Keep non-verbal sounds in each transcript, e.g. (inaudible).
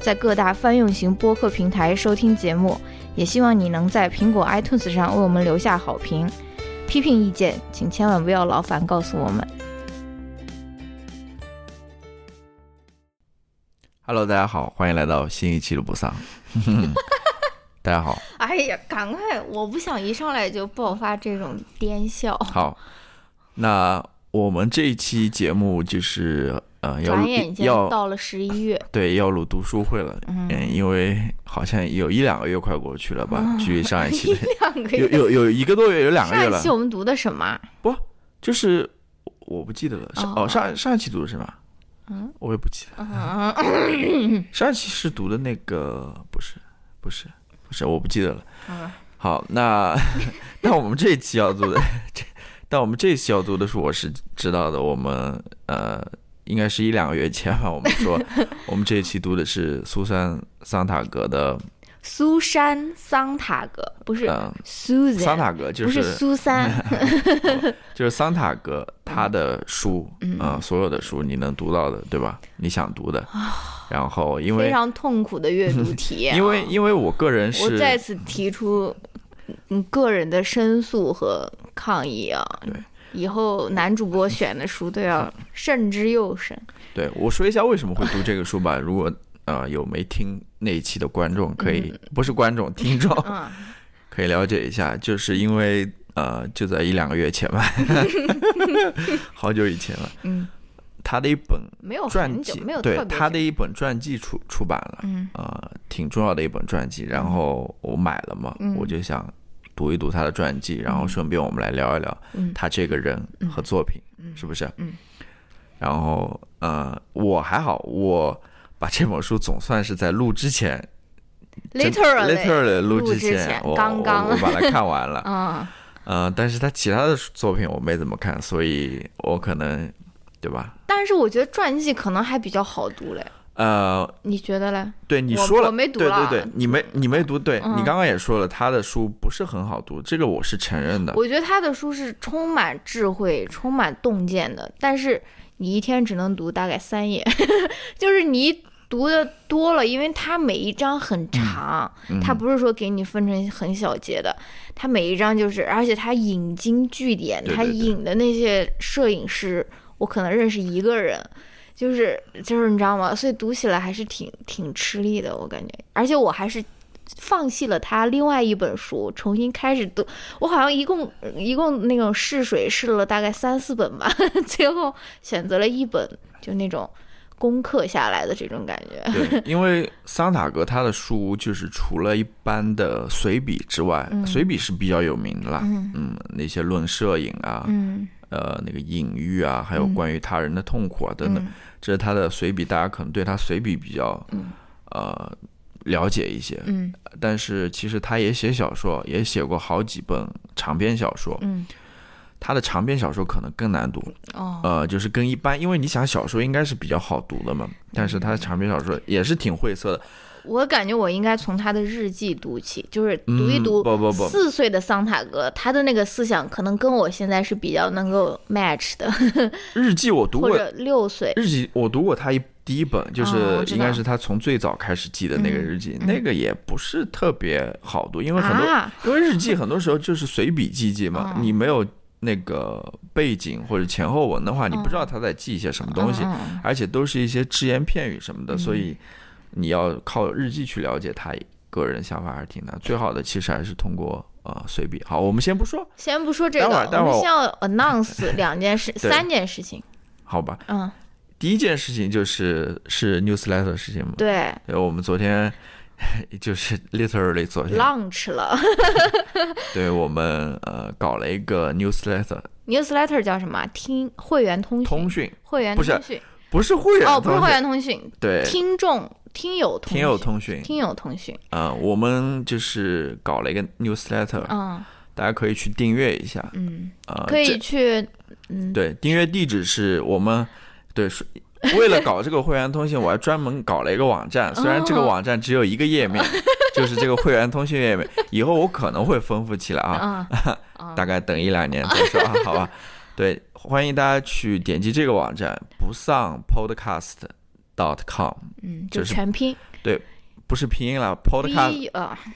在各大泛用型播客平台收听节目，也希望你能在苹果 iTunes 上为我们留下好评。批评意见，请千万不要劳烦告诉我们。Hello，大家好，欢迎来到新一期的不丧。(laughs) 大家好。哎呀，赶快！我不想一上来就爆发这种癫笑。好，那我们这一期节目就是。呃，要要到了十一月，对，要录读书会了。嗯，因为好像有一两个月快过去了吧？距离上一期有有有一个多月，有两个月了。上一期我们读的什么？不，就是我不记得了。哦，上上一期读的什么？嗯，我也不记得。(laughs) 上一期是读的那个，不是，不是，不是，我不记得了。好，那 (laughs) 那我们这一期要读的，这但我们这一期要读的书，我是知道的。我们呃。应该是一两个月前吧。我们说，(laughs) 我们这一期读的是苏珊桑塔格的。苏珊桑塔格不是苏桑塔格，就是苏珊，(laughs) 就是桑塔格他的书啊，所有的书你能读到的，对吧？你想读的。然后因为非常痛苦的阅读体验。(laughs) 因为因为我个人是，我再次提出嗯个人的申诉和抗议啊。对。以后男主播选的书都要慎之又慎。(laughs) 对，我说一下为什么会读这个书吧。如果呃有没听那一期的观众，可以 (laughs) 不是观众，听众，(laughs) 可以了解一下。就是因为呃就在一两个月前吧，好久以前了。嗯，他的一本没有传记，没有对他的一本传记出出版了。嗯，呃，挺重要的一本传记。然后我买了嘛，我就想。读一读他的传记，然后顺便我们来聊一聊他这个人和作品，是不是？嗯。然后，呃，我还好，我把这本书总算是在录之前，literally 录之前，我刚刚我把它看完了。(laughs) 嗯。呃，但是他其他的作品我没怎么看，所以我可能，对吧？但是我觉得传记可能还比较好读嘞。呃，你觉得嘞？对，你说了，我没读对对对，你没你没读，对你刚刚也说了，他的书不是很好读，这个我是承认的。我觉得他的书是充满智慧、充满洞见的，但是你一天只能读大概三页，(laughs) 就是你读的多了，因为它每一章很长，它不是说给你分成很小节的，它每一章就是，而且它引经据典，它引的那些摄影师，我可能认识一个人。就是就是你知道吗？所以读起来还是挺挺吃力的，我感觉。而且我还是放弃了他另外一本书，重新开始读。我好像一共一共那种试水试了大概三四本吧，(laughs) 最后选择了一本，就那种攻克下来的这种感觉。对，(laughs) 因为桑塔格他的书就是除了一般的随笔之外，随笔是比较有名的啦。嗯，那些论摄影啊，嗯，呃，那个隐喻啊，还有关于他人的痛苦啊等等。这是他的随笔，大家可能对他随笔比较，呃，了解一些。嗯，但是其实他也写小说，也写过好几本长篇小说。嗯，他的长篇小说可能更难读。哦，呃，就是跟一般，因为你想小说应该是比较好读的嘛，但是他的长篇小说也是挺晦涩的。我感觉我应该从他的日记读起，就是读一读。不不不，四岁的桑塔格，他的那个思想可能跟我现在是比较能够 match 的。(laughs) 日记我读过，六岁。日记我读过他一第一本，就是应该是他从最早开始记的那个日记，那个也不是特别好读，因为很多因为日记很多时候就是随笔记记嘛，你没有那个背景或者前后文的话，你不知道他在记一些什么东西，而且都是一些只言片语什么的，所以。你要靠日记去了解他个人想法还是挺难，最好的其实还是通过呃随笔。好，我们先不说，先不说这个，我们先要 announce (laughs) 两件事，三件事情。好吧，嗯，第一件事情就是是 newsletter 的事情嘛。对，我们昨天就是 (laughs) literally 昨天 launch 了。(laughs) 对，我们呃搞了一个 newsletter，newsletter 叫什么？听会员通讯，通讯会员不是。不是会员哦，不是会员通讯，对，听众听友听友通讯，听友通讯。啊，我们就是搞了一个 newsletter，嗯，大家可以去订阅一下，嗯，啊，可以去，嗯，对，订阅地址是我们，对，为了搞这个会员通讯，我还专门搞了一个网站，虽然这个网站只有一个页面，(laughs) 就是这个会员通讯页面，以后我可能会丰富起来啊，(laughs) 大概等一两年再说啊，好吧。对，欢迎大家去点击这个网站，不丧 podcast dot com，嗯，就是全拼，对，不是拼音了，podcast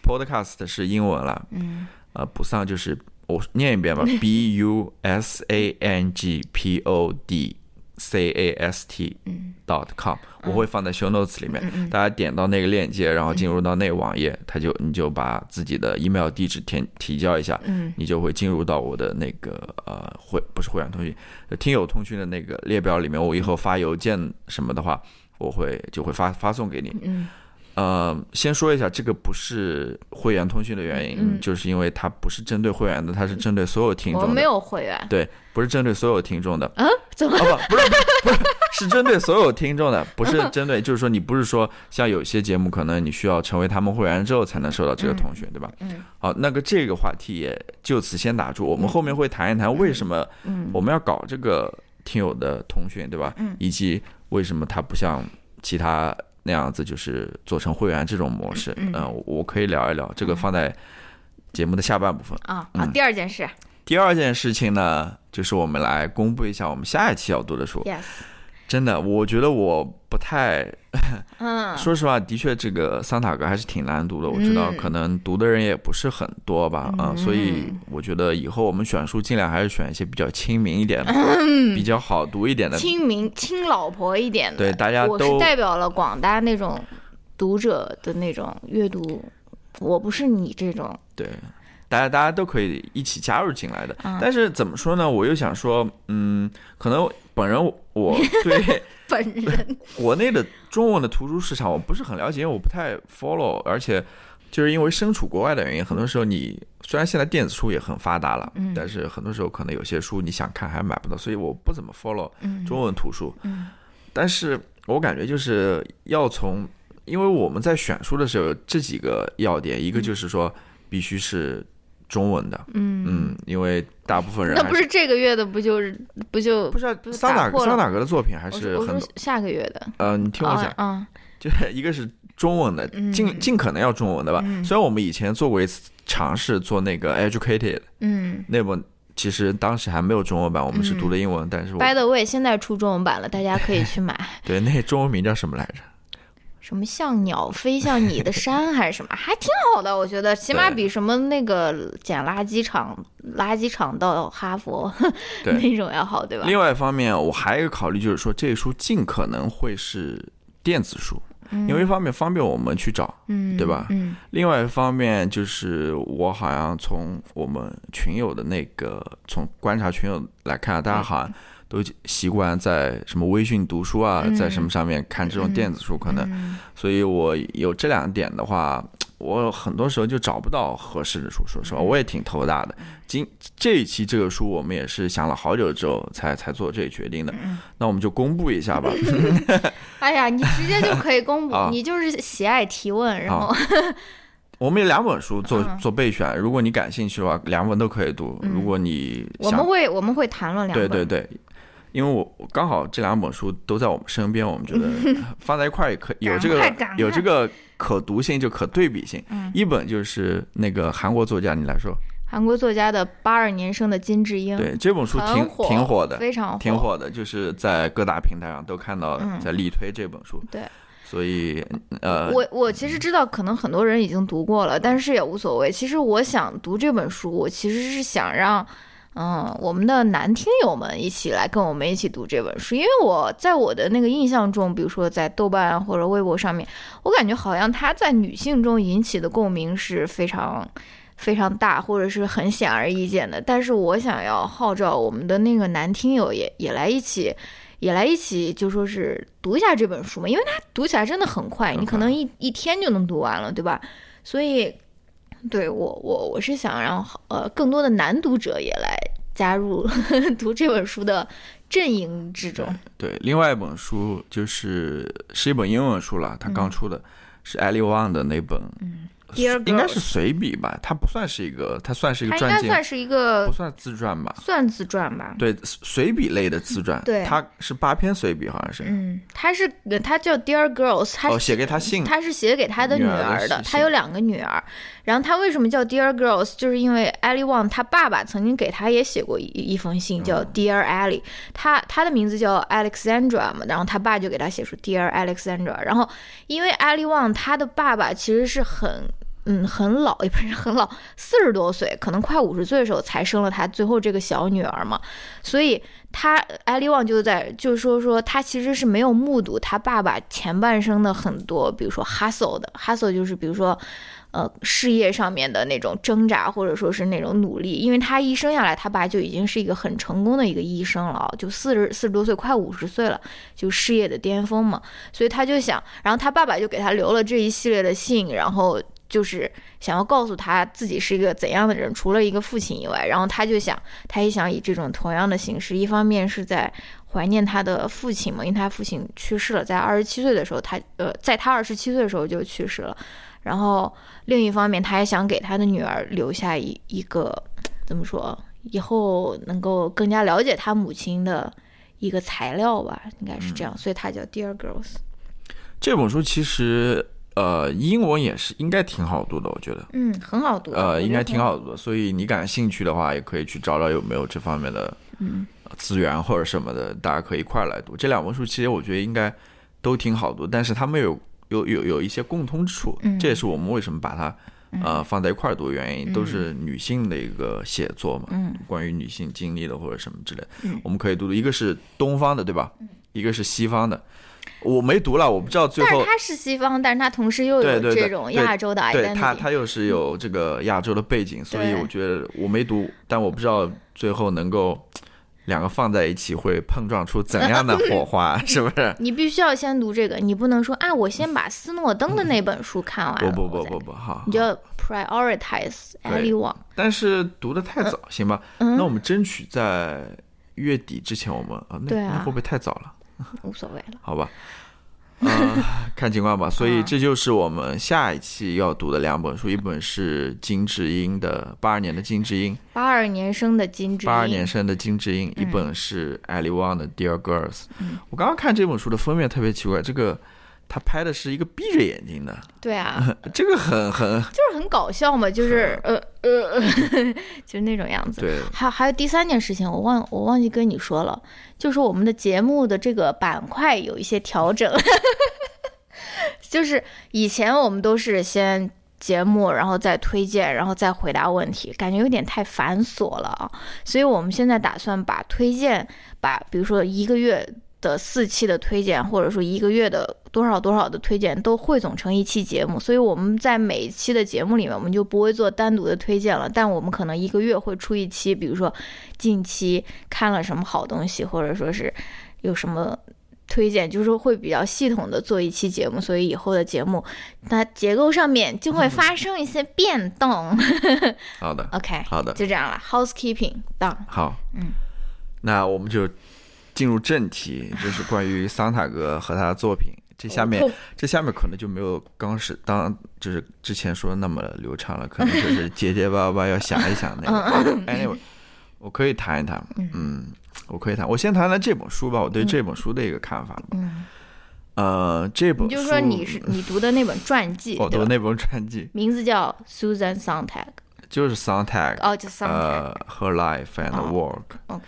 podcast 是英文了，嗯，呃，不丧就是我念一遍吧，(laughs) b u s a n g p o d。c a s t dot com，我会放在 show notes 里面，大家点到那个链接，然后进入到那个网页，他就你就把自己的 email 地址填提交一下，你就会进入到我的那个呃会不是会员通讯，听友通讯的那个列表里面。我以后发邮件什么的话，我会就会发发送给你。嗯呃，先说一下，这个不是会员通讯的原因，就是因为它不是针对会员的，它是针对所有听众。我没有会员。对，不是针对所有听众的。嗯？怎么？哦不，不是，不是，是针对所有听众的，不是针对，就是说你不是说像有些节目，可能你需要成为他们会员之后才能收到这个通讯，对吧？嗯。好，那个这个话题也就此先打住，我们后面会谈一谈为什么我们要搞这个听友的通讯，对吧？嗯。以及为什么它不像其他。那样子就是做成会员这种模式，嗯，我可以聊一聊这个放在节目的下半部分啊。好，第二件事，第二件事情呢，就是我们来公布一下我们下一期要读的书。Yes。真的，我觉得我不太，嗯，(laughs) 说实话，的确这个桑塔格还是挺难读的。我知道可能读的人也不是很多吧，啊，所以我觉得以后我们选书尽量还是选一些比较亲民一点的，比较好读一点的，亲民亲老婆一点的。对，大家都我是代表了广大那种读者的那种阅读，我不是你这种。对。大家大家都可以一起加入进来的，但是怎么说呢？我又想说，嗯，可能本人我 (laughs) 对 (laughs) 本人 (laughs) 国内的中文的图书市场我不是很了解，因为我不太 follow，而且就是因为身处国外的原因，很多时候你虽然现在电子书也很发达了，但是很多时候可能有些书你想看还买不到，所以我不怎么 follow 中文图书。但是我感觉就是要从，因为我们在选书的时候这几个要点，一个就是说必须是。中文的，嗯。嗯，因为大部分人那不是这个月的，不就是不就不是桑塔桑塔格的作品还是很下个月的。呃，你听我讲，嗯，就是一个是中文的，尽尽可能要中文的吧。虽然我们以前做过一次尝试做那个 Educated，嗯，那本其实当时还没有中文版，我们是读的英文，但是 By the way，现在出中文版了，大家可以去买。(laughs) 对，那中文名叫什么来着？什么像鸟飞向你的山还是什么，还挺好的，我觉得起码比什么那个捡垃圾场、垃圾场到哈佛 (laughs) 那种要好，对吧？另外一方面，我还有一个考虑，就是说这书尽可能会是电子书，因为一方面方便我们去找，嗯，对吧？嗯。另外一方面，就是我好像从我们群友的那个从观察群友来看，大家好像。都习惯在什么微信读书啊，在什么上面看这种电子书，可能，所以我有这两点的话，我很多时候就找不到合适的书。说实话，我也挺头大的。今这一期这个书，我们也是想了好久之后才才做这个决定的。那我们就公布一下吧。(laughs) 哎呀，你直接就可以公布，你就是喜爱提问，然后我们有两本书做做备选，如果你感兴趣的话，两本都可以读。如果你我们会我们会谈论两本，对对对。因为我刚好这两本书都在我们身边，我们觉得 (laughs) 放在一块儿也可有这个有这个可读性，就可对比性。一本就是那个韩国作家，你来说。韩国作家的八二年生的金智英。对这本书挺挺火的，非常挺火的，就是在各大平台上都看到在力推这本书。对，所以呃，我我其实知道，可能很多人已经读过了，但是也无所谓。其实我想读这本书，我其实是想让。嗯，我们的男听友们一起来跟我们一起读这本书，因为我在我的那个印象中，比如说在豆瓣或者微博上面，我感觉好像他在女性中引起的共鸣是非常非常大，或者是很显而易见的。但是我想要号召我们的那个男听友也也来一起，也来一起，就说是读一下这本书嘛，因为它读起来真的很快，你可能一一天就能读完了，对吧？所以。对我，我我是想让呃更多的男读者也来加入 (laughs) 读这本书的阵营之中。对，另外一本书就是是一本英文书了，它刚出的是艾利旺的那本。应该是随笔吧，它不算是一个，它算是一个传记，算是一个不算自传吧？算自传吧？对，随笔类的自传。对，它是八篇随笔，好像是。嗯，他是他叫 Dear Girls，他写给他信，他是写给他的女儿的。他有两个女儿，然后他为什么叫 Dear Girls？就是因为 Ellie Wang 他爸爸曾经给他也写过一一封信，叫 Dear Ellie。他他的名字叫 Alexandra 嘛，然后他爸就给他写出 Dear Alexandra。然后因为 Ellie Wang 他的爸爸其实是很。嗯，很老，也不是很老，四十多岁，可能快五十岁的时候才生了他最后这个小女儿嘛。所以他艾利旺就在，就是说说他其实是没有目睹他爸爸前半生的很多，比如说 hustle 的 hustle，就是比如说呃事业上面的那种挣扎，或者说是那种努力。因为他一生下来，他爸就已经是一个很成功的一个医生了，就四十四十多岁，快五十岁了，就事业的巅峰嘛。所以他就想，然后他爸爸就给他留了这一系列的信，然后。就是想要告诉他自己是一个怎样的人，除了一个父亲以外，然后他就想，他也想以这种同样的形式，一方面是在怀念他的父亲嘛，因为他父亲去世了，在二十七岁的时候，他呃，在他二十七岁的时候就去世了，然后另一方面，他也想给他的女儿留下一一个怎么说，以后能够更加了解他母亲的一个材料吧，应该是这样，所以他叫 Dear Girls。这本书其实。呃，英文也是应该挺好读的，我觉得。嗯，很好读。呃，应该挺好读的，所以你感兴趣的话，也可以去找找有没有这方面的资源或者什么的，大家可以一块来读。这两本书其实我觉得应该都挺好读，但是他们有有有有一些共通之处，这也是我们为什么把它呃放在一块读的原因，都是女性的一个写作嘛，关于女性经历的或者什么之类，我们可以读读，一个是东方的，对吧？一个是西方的。我没读了，我不知道最后。但是他是西方，但是他同时又有这种亚洲的。对他，他又是有这个亚洲的背景，所以我觉得我没读，但我不知道最后能够两个放在一起会碰撞出怎样的火花，(laughs) 是不是？你必须要先读这个，你不能说啊，我先把斯诺登的那本书看完。不不不不不，好，你就要 prioritize anyone。但是读的太早，行吧？那我们争取在月底之前，我们啊，那那会不会太早了？(laughs) 无所谓了，好吧，啊，(laughs) 看情况吧。所以这就是我们下一期要读的两本书，一本是金智英的八二年的金智英，八二年生的金智英，八二年生的金智英，一本是艾利旺的 Dear Girls。我刚刚看这本书的封面特别奇怪，这个。他拍的是一个闭着眼睛的，对啊，(laughs) 这个很很就是很搞笑嘛，就是呃呃，(laughs) 就是那种样子。对，还还有第三件事情，我忘我忘记跟你说了，就是我们的节目的这个板块有一些调整，(laughs) 就是以前我们都是先节目，然后再推荐，然后再回答问题，感觉有点太繁琐了啊，所以我们现在打算把推荐，把比如说一个月。的四期的推荐，或者说一个月的多少多少的推荐，都汇总成一期节目。所以我们在每一期的节目里面，我们就不会做单独的推荐了。但我们可能一个月会出一期，比如说近期看了什么好东西，或者说是有什么推荐，就是会比较系统的做一期节目。所以以后的节目，它结构上面就会发 (laughs) 生一些变动。好的，OK，好的，就这样了。Housekeeping done。好，嗯，那我们就。进入正题，就是关于桑塔格和他的作品。这下面，这下面可能就没有刚是当就是之前说的那么流畅了，可能就是结结巴巴要想一想那个。Anyway，我可以谈一谈，嗯，我可以谈。我先谈谈这本书吧，我对这本书的一个看法。嗯，呃，这本你就说你是你读的那本传记，我读那本传记，名字叫 Susan Sontag，就是 Sontag，哦，就 Sontag，呃，Her Life and Work。OK，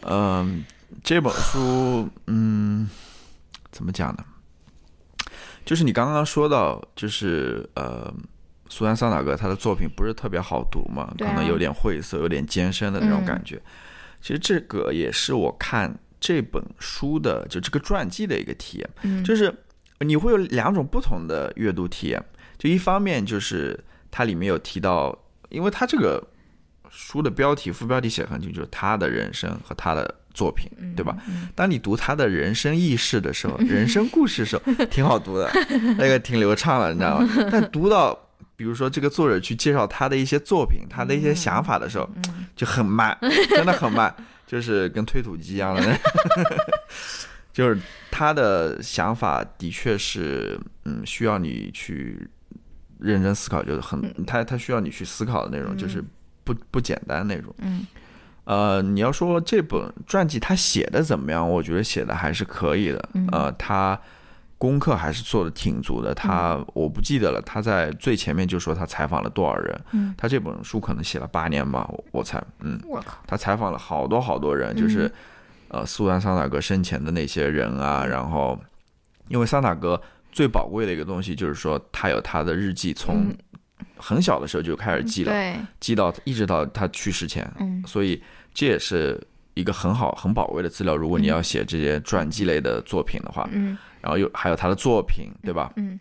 嗯。这本书，嗯，怎么讲呢？就是你刚刚说到，就是呃，苏珊·桑塔格他的作品不是特别好读嘛，可能有点晦涩、有点艰深的那种感觉。其实这个也是我看这本书的，就这个传记的一个体验，就是你会有两种不同的阅读体验。就一方面就是它里面有提到，因为它这个书的标题、副标题写很清楚，就是他的人生和他的。作品对吧？当你读他的人生轶事的时候，(laughs) 人生故事的时候，挺好读的，那个挺流畅的，你知道吗？但读到比如说这个作者去介绍他的一些作品，他的一些想法的时候，就很慢，真的很慢。就是跟推土机一样的，(laughs) 就是他的想法的确是，嗯，需要你去认真思考，就是很他他需要你去思考的那种，就是不不简单那种。嗯，呃，你要说这本传记他写的怎么样？我觉得写的还是可以的。呃，他。功课还是做的挺足的，他我不记得了，他在最前面就说他采访了多少人，嗯，他这本书可能写了八年吧，我猜，嗯，我靠，他采访了好多好多人，就是，呃，苏丹桑塔格生前的那些人啊，然后，因为桑塔格最宝贵的一个东西就是说他有他的日记，从很小的时候就开始记了，记到一直到他去世前，嗯，所以这也是一个很好很宝贵的资料，如果你要写这些传记类的作品的话，嗯。然后又还有他的作品，对吧？嗯，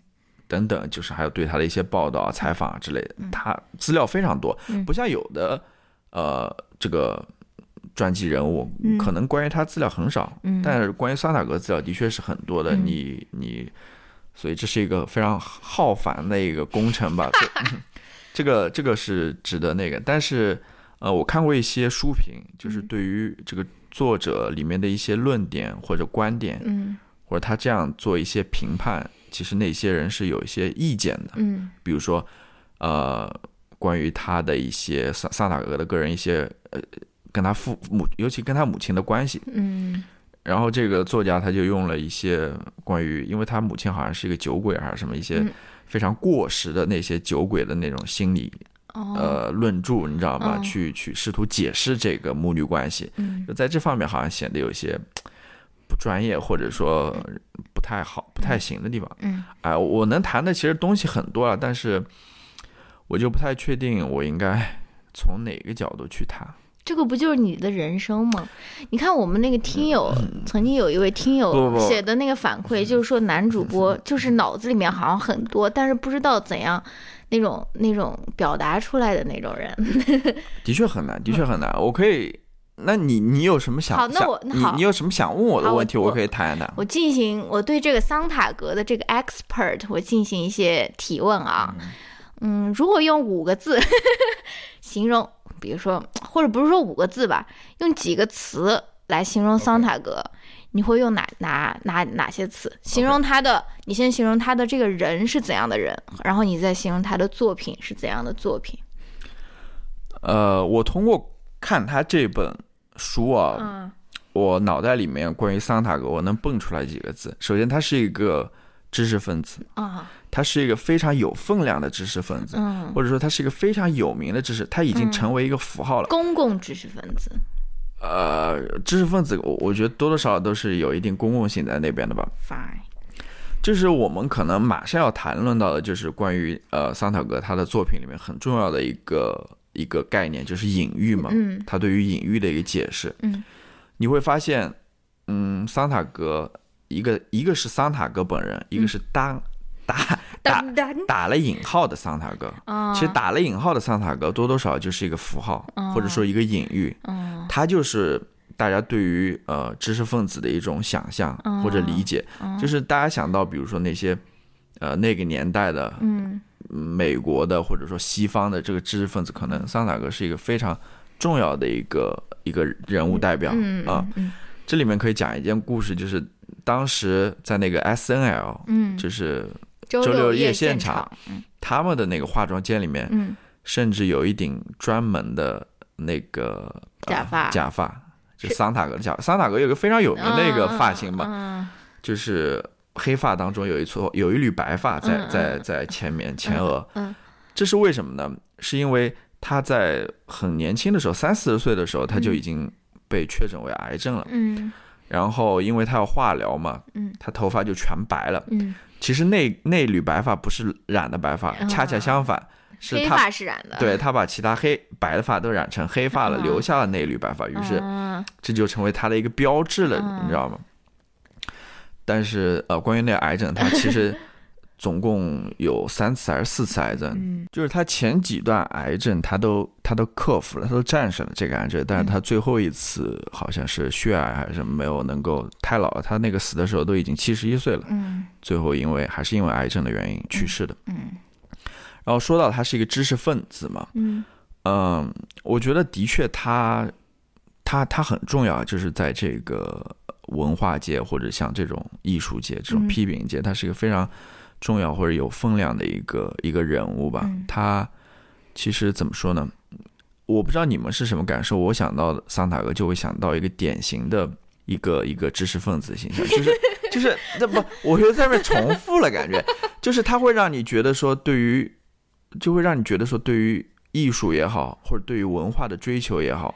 等等，就是还有对他的一些报道、采访之类的，他资料非常多，不像有的呃这个传记人物，可能关于他资料很少，但是关于桑塔格资料的确是很多的。你你，所以这是一个非常浩繁的一个工程吧？(laughs) 这个这个是值得那个，但是呃，我看过一些书评，就是对于这个作者里面的一些论点或者观点，嗯。或者他这样做一些评判，其实那些人是有一些意见的。嗯，比如说，呃，关于他的一些萨萨塔格的个人一些呃，跟他父母，尤其跟他母亲的关系。嗯，然后这个作家他就用了一些关于，因为他母亲好像是一个酒鬼还是什么一些非常过时的那些酒鬼的那种心理呃论著，你知道吧？去去试图解释这个母女关系。嗯，就在这方面好像显得有些。不专业或者说不太好、不太行的地方，嗯，哎，我能谈的其实东西很多了，但是我就不太确定我应该从哪个角度去谈。这个不就是你的人生吗？你看我们那个听友，曾经有一位听友写的那个反馈，就是说男主播就是脑子里面好像很多，但是不知道怎样那种那种表达出来的那种人。(laughs) 的确很难，的确很难。我可以。那你你有什么想？好，那我你你有什么想问我的问题？我可以谈一谈。我进行我对这个桑塔格的这个 expert，我进行一些提问啊。嗯，如果用五个字 (laughs) 形容，比如说，或者不是说五个字吧，用几个词来形容桑塔格，你会用哪哪哪哪些词形容他的？你先形容他的这个人是怎样的人，然后你再形容他的作品是怎样的作品。呃，我通过。看他这本书啊，我脑袋里面关于桑塔格，我能蹦出来几个字。首先，他是一个知识分子。啊，他是一个非常有分量的知识分子，或者说他是一个非常有名的知识，他已经成为一个符号了。公共知识分子，呃，知识分子，我我觉得多多少少都是有一定公共性在那边的吧。Fine，就是我们可能马上要谈论到的，就是关于呃桑塔格他的作品里面很重要的一个。一个概念就是隐喻嘛，嗯，他对于隐喻的一个解释，嗯，你会发现，嗯，桑塔格一个一个是桑塔格本人，一个是当打打打了引号的桑塔格，其实打了引号的桑塔格多多少就是一个符号，或者说一个隐喻，嗯，它就是大家对于呃知识分子的一种想象或者理解，就是大家想到比如说那些呃那个年代的，嗯。美国的或者说西方的这个知识分子，可能桑塔格是一个非常重要的一个一个人物代表啊。这里面可以讲一件故事，就是当时在那个 S N L，嗯，就是周六夜现场，他们的那个化妆间里面，嗯，甚至有一顶专门的那个假发，假发，就桑塔格的假。桑塔格有个非常有名的一个发型嘛，就是。黑发当中有一撮有一缕白发在在在前面前额，嗯，这是为什么呢？是因为他在很年轻的时候，三四十岁的时候，他就已经被确诊为癌症了，嗯，然后因为他要化疗嘛，嗯，他头发就全白了，嗯，其实那那缕白发不是染的白发，恰恰相反，是黑发是染的，对他把其他黑白的发都染成黑发了，留下了那缕白发，于是这就成为他的一个标志了，你知道吗？但是呃，关于那个癌症，他其实总共有三次还是四次癌症，就是他前几段癌症他都他都克服了，他都战胜了这个癌症，但是他最后一次好像是血癌还是没有能够太老了，他那个死的时候都已经七十一岁了，嗯，最后因为还是因为癌症的原因去世的，嗯，然后说到他是一个知识分子嘛，嗯。嗯，我觉得的确他。他他很重要，就是在这个文化界或者像这种艺术界、这种批评界，他是一个非常重要或者有分量的一个一个人物吧。他其实怎么说呢？我不知道你们是什么感受。我想到桑塔格，就会想到一个典型的一个一个知识分子形象，(laughs) 就是就是那不，我觉得在那重复了，感觉就是他会让你觉得说，对于就会让你觉得说，对于艺术也好，或者对于文化的追求也好，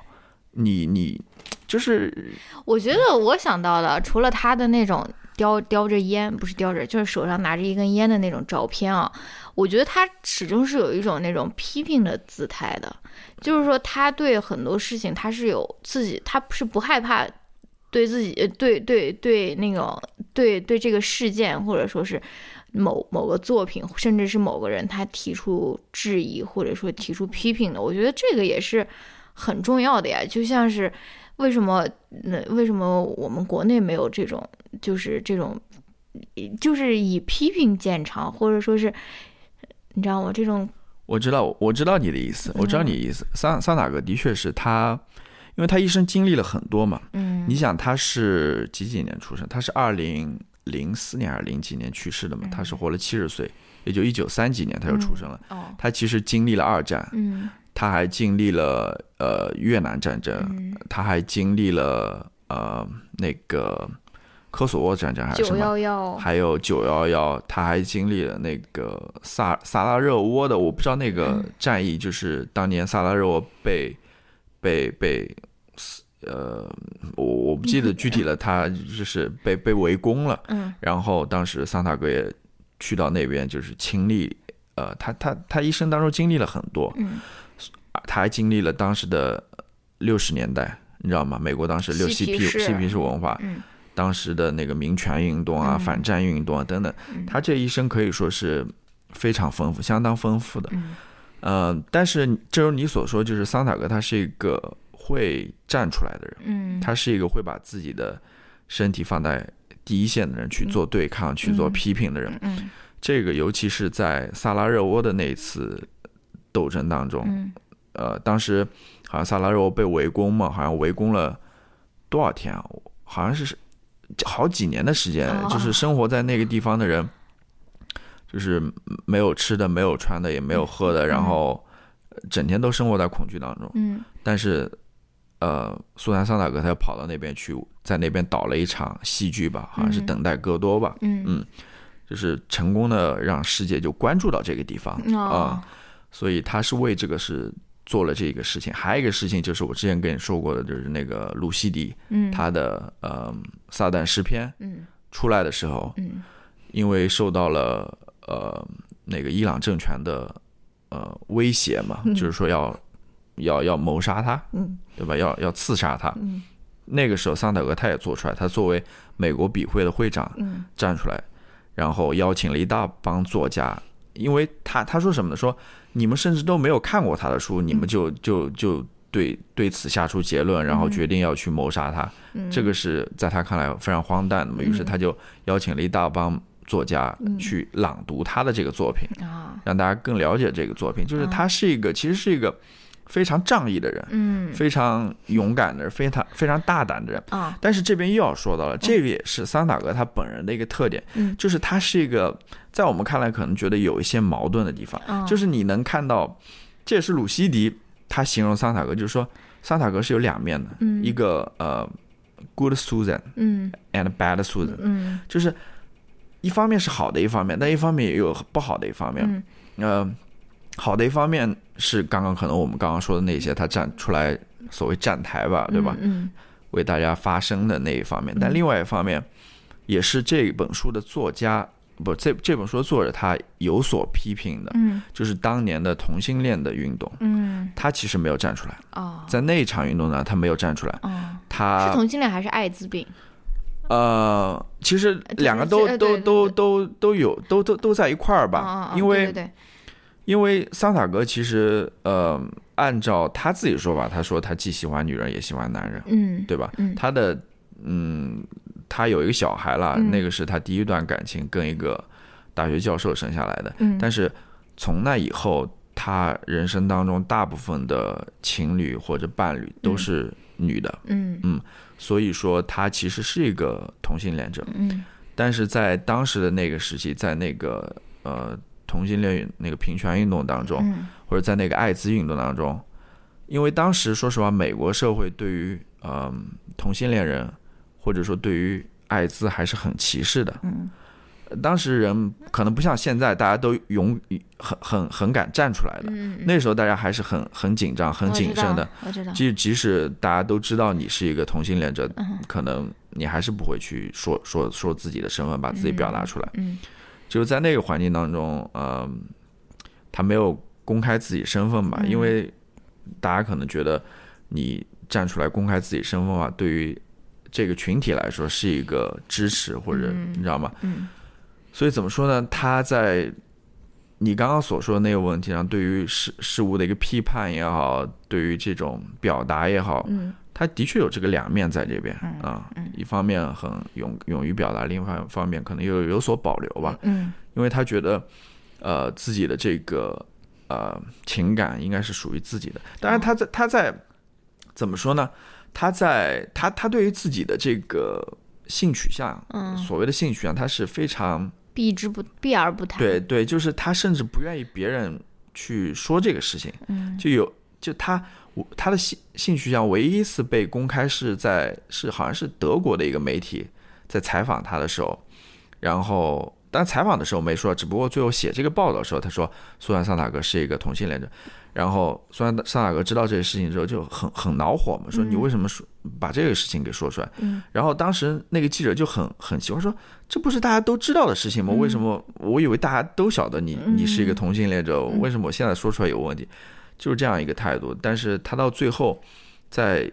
你你就是我觉得我想到的，除了他的那种叼叼着烟，不是叼着，就是手上拿着一根烟的那种照片啊，我觉得他始终是有一种那种批评的姿态的。就是说，他对很多事情，他是有自己，他是不害怕对自己，对对对，那个对对这个事件，或者说是某某个作品，甚至是某个人，他提出质疑，或者说提出批评的。我觉得这个也是很重要的呀。就像是为什么那为什么我们国内没有这种，就是这种，就是以批评见长，或者说是你知道吗？这种。我知道，我知道你的意思，我知道你的意思。桑桑塔格的确是他，因为他一生经历了很多嘛。嗯，你想他是几几年出生？他是二零零四年还是零几年去世的嘛？他是活了七十岁，也就一九三几年他就出生了。哦，他其实经历了二战，嗯，他还经历了呃越南战争，他还经历了呃那个。科索沃战争还是什么？还有九幺幺，他还经历了那个萨萨拉热窝的，我不知道那个战役，就是当年萨拉热窝被被被呃，我我不记得具体了，他就是被被围攻了。嗯，然后当时桑塔格也去到那边，就是亲历，呃，他他他一生当中经历了很多。嗯，他还经历了当时的六十年代，你知道吗？美国当时六嬉皮嬉皮士文化。嗯。当时的那个民权运动啊，反战运动啊等等，他这一生可以说是非常丰富，相当丰富的。嗯，但是正如你所说，就是桑塔格他是一个会站出来的人，嗯，他是一个会把自己的身体放在第一线的人去做对抗、去做批评的人。嗯，这个尤其是在萨拉热窝的那一次斗争当中，呃，当时好像萨拉热窝被围攻嘛，好像围攻了多少天啊？好像是。好几年的时间，就是生活在那个地方的人，就是没有吃的，没有穿的，也没有喝的，然后整天都生活在恐惧当中。嗯。但是，呃，苏丹桑塔格他又跑到那边去，在那边导了一场戏剧吧，好像是等待戈多吧。嗯。嗯。就是成功的让世界就关注到这个地方啊，所以他是为这个是。做了这个事情，还有一个事情就是我之前跟你说过的，就是那个鲁西迪，嗯，他的呃撒旦诗篇，嗯，出来的时候，嗯，因为受到了呃那个伊朗政权的呃威胁嘛，就是说要要要谋杀他，嗯，对吧？要要刺杀他，嗯，那个时候桑塔格他也做出来，他作为美国笔会的会长，嗯，站出来，然后邀请了一大帮作家，因为他他说什么呢？说。你们甚至都没有看过他的书，你们就就就对对此下出结论，然后决定要去谋杀他，这个是在他看来非常荒诞的嘛。于是他就邀请了一大帮作家去朗读他的这个作品，让大家更了解这个作品。就是他是一个，其实是一个。非常仗义的人，嗯，非常勇敢的人，非常非常大胆的人。啊。但是这边又要说到了，这个也是桑塔格他本人的一个特点，嗯，就是他是一个在我们看来可能觉得有一些矛盾的地方，就是你能看到，这也是鲁西迪他形容桑塔格，就是说桑塔格是有两面的，嗯，一个呃，good Susan，嗯，and bad Susan，嗯，就是一方面是好的一方面，但一方面也有不好的一方面，嗯。好的一方面是刚刚可能我们刚刚说的那些，他站出来所谓站台吧，对吧？嗯，为大家发声的那一方面。但另外一方面，也是这本书的作家不，这这本书的作者他有所批评的，嗯，就是当年的同性恋的运动，嗯，他其实没有站出来。哦，在那一场运动呢，他没有站出来。哦，他是同性恋还是艾滋病？呃，其实两个都都都都都有，都都都在一块儿吧，因为。因为桑塔格其实，呃，按照他自己说法，他说他既喜欢女人也喜欢男人，嗯，对吧？嗯，他的，嗯，他有一个小孩了，那个是他第一段感情，跟一个大学教授生下来的。嗯，但是从那以后，他人生当中大部分的情侣或者伴侣都是女的，嗯。嗯，所以说他其实是一个同性恋者，嗯，但是在当时的那个时期，在那个呃同性恋那个平权运动当中，或者在那个艾滋运动当中，因为当时说实话，美国社会对于嗯同性恋人或者说对于艾滋还是很歧视的，嗯。当时人可能不像现在，大家都勇很很很敢站出来的。那时候大家还是很很紧张、很谨慎的。我知道。即即使大家都知道你是一个同性恋者，可能你还是不会去说说说自己的身份，把自己表达出来。嗯。就是在那个环境当中，呃，他没有公开自己身份吧，因为大家可能觉得你站出来公开自己身份的话，对于这个群体来说是一个支持，或者你知道吗？嗯。所以怎么说呢？他在你刚刚所说的那个问题上，对于事事物的一个批判也好，对于这种表达也好，嗯，他的确有这个两面在这边啊。一方面很勇勇于表达，另外一方面可能又有所保留吧。嗯，因为他觉得，呃，自己的这个呃情感应该是属于自己的。当然，他在他在怎么说呢？他在他他对于自己的这个性取向，嗯，所谓的性取向，他是非常。避之不避而不谈。对对，就是他甚至不愿意别人去说这个事情。嗯，就有就他我他的性性取向唯一一次被公开是在是好像是德国的一个媒体在采访他的时候，然后但采访的时候没说，只不过最后写这个报道的时候，他说苏珊桑塔格是一个同性恋者。然后苏珊桑塔格知道这个事情之后就很很恼火嘛，说你为什么说把这个事情给说出来？嗯，然后当时那个记者就很很奇怪，说这不是大家都知道的事情吗？为什么我以为大家都晓得你你是一个同性恋者，为什么我现在说出来有问题？就是这样一个态度。但是他到最后在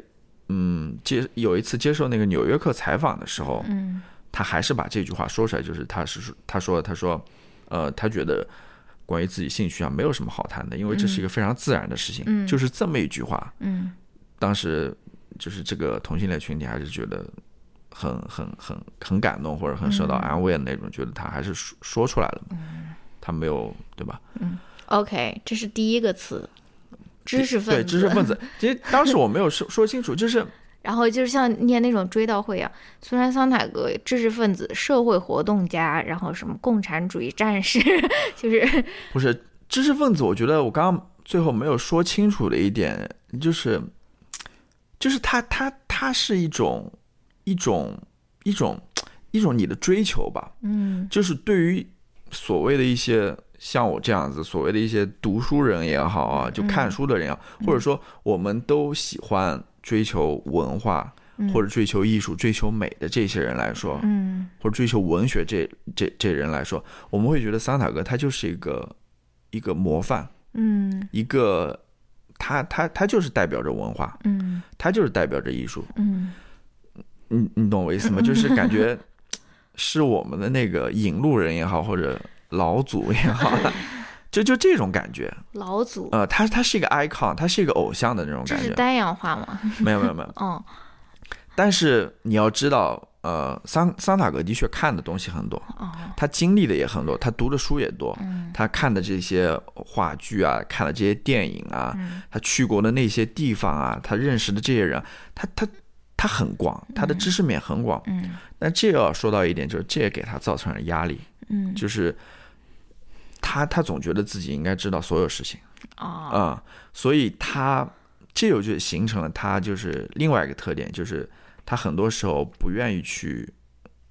嗯接有一次接受那个纽约客采访的时候，嗯，他还是把这句话说出来，就是他是他说他说呃他觉得。关于自己兴趣啊，没有什么好谈的，因为这是一个非常自然的事情。嗯，就是这么一句话。嗯，当时就是这个同性恋群体还是觉得很很很很感动，或者很受到安慰的那种，觉得他还是说说出来了。嗯，他没有对吧？嗯，OK，这是第一个词，知识分子。对，知识分子。其实当时我没有说 (laughs) 说清楚，就是。然后就是像念那种追悼会一样，苏珊·桑塔格，知识分子、社会活动家，然后什么共产主义战士，(laughs) 就是不是知识分子？我觉得我刚刚最后没有说清楚的一点，就是，就是他他他是一种一种一种一种你的追求吧，嗯，就是对于所谓的一些像我这样子，所谓的一些读书人也好啊，就看书的人啊，或者说我们都喜欢。追求文化或者追求艺术、追求美的这些人来说，嗯，或者追求文学这这这人来说，我们会觉得桑塔格他就是一个一个模范，嗯，一个他他他就是代表着文化，嗯，他就是代表着艺术，嗯，你你懂我意思吗？就是感觉 (laughs) 是我们的那个引路人也好，或者老祖也好。(laughs) 就就这种感觉，老祖，呃，他他是一个 icon，他是一个偶像的那种感觉。这是单氧化吗？没有没有没有。嗯。(laughs) 但是你要知道，呃，桑桑塔格的确看的东西很多，他经历的也很多，他读的书也多，他看的这些话剧啊，看的这些电影啊，他去过的那些地方啊，他认识的这些人，他他他很广，他的知识面很广。嗯。但这要说到一点，就是这也给他造成了压力。嗯。就是。他他总觉得自己应该知道所有事情啊，所以他这有就形成了他就是另外一个特点，就是他很多时候不愿意去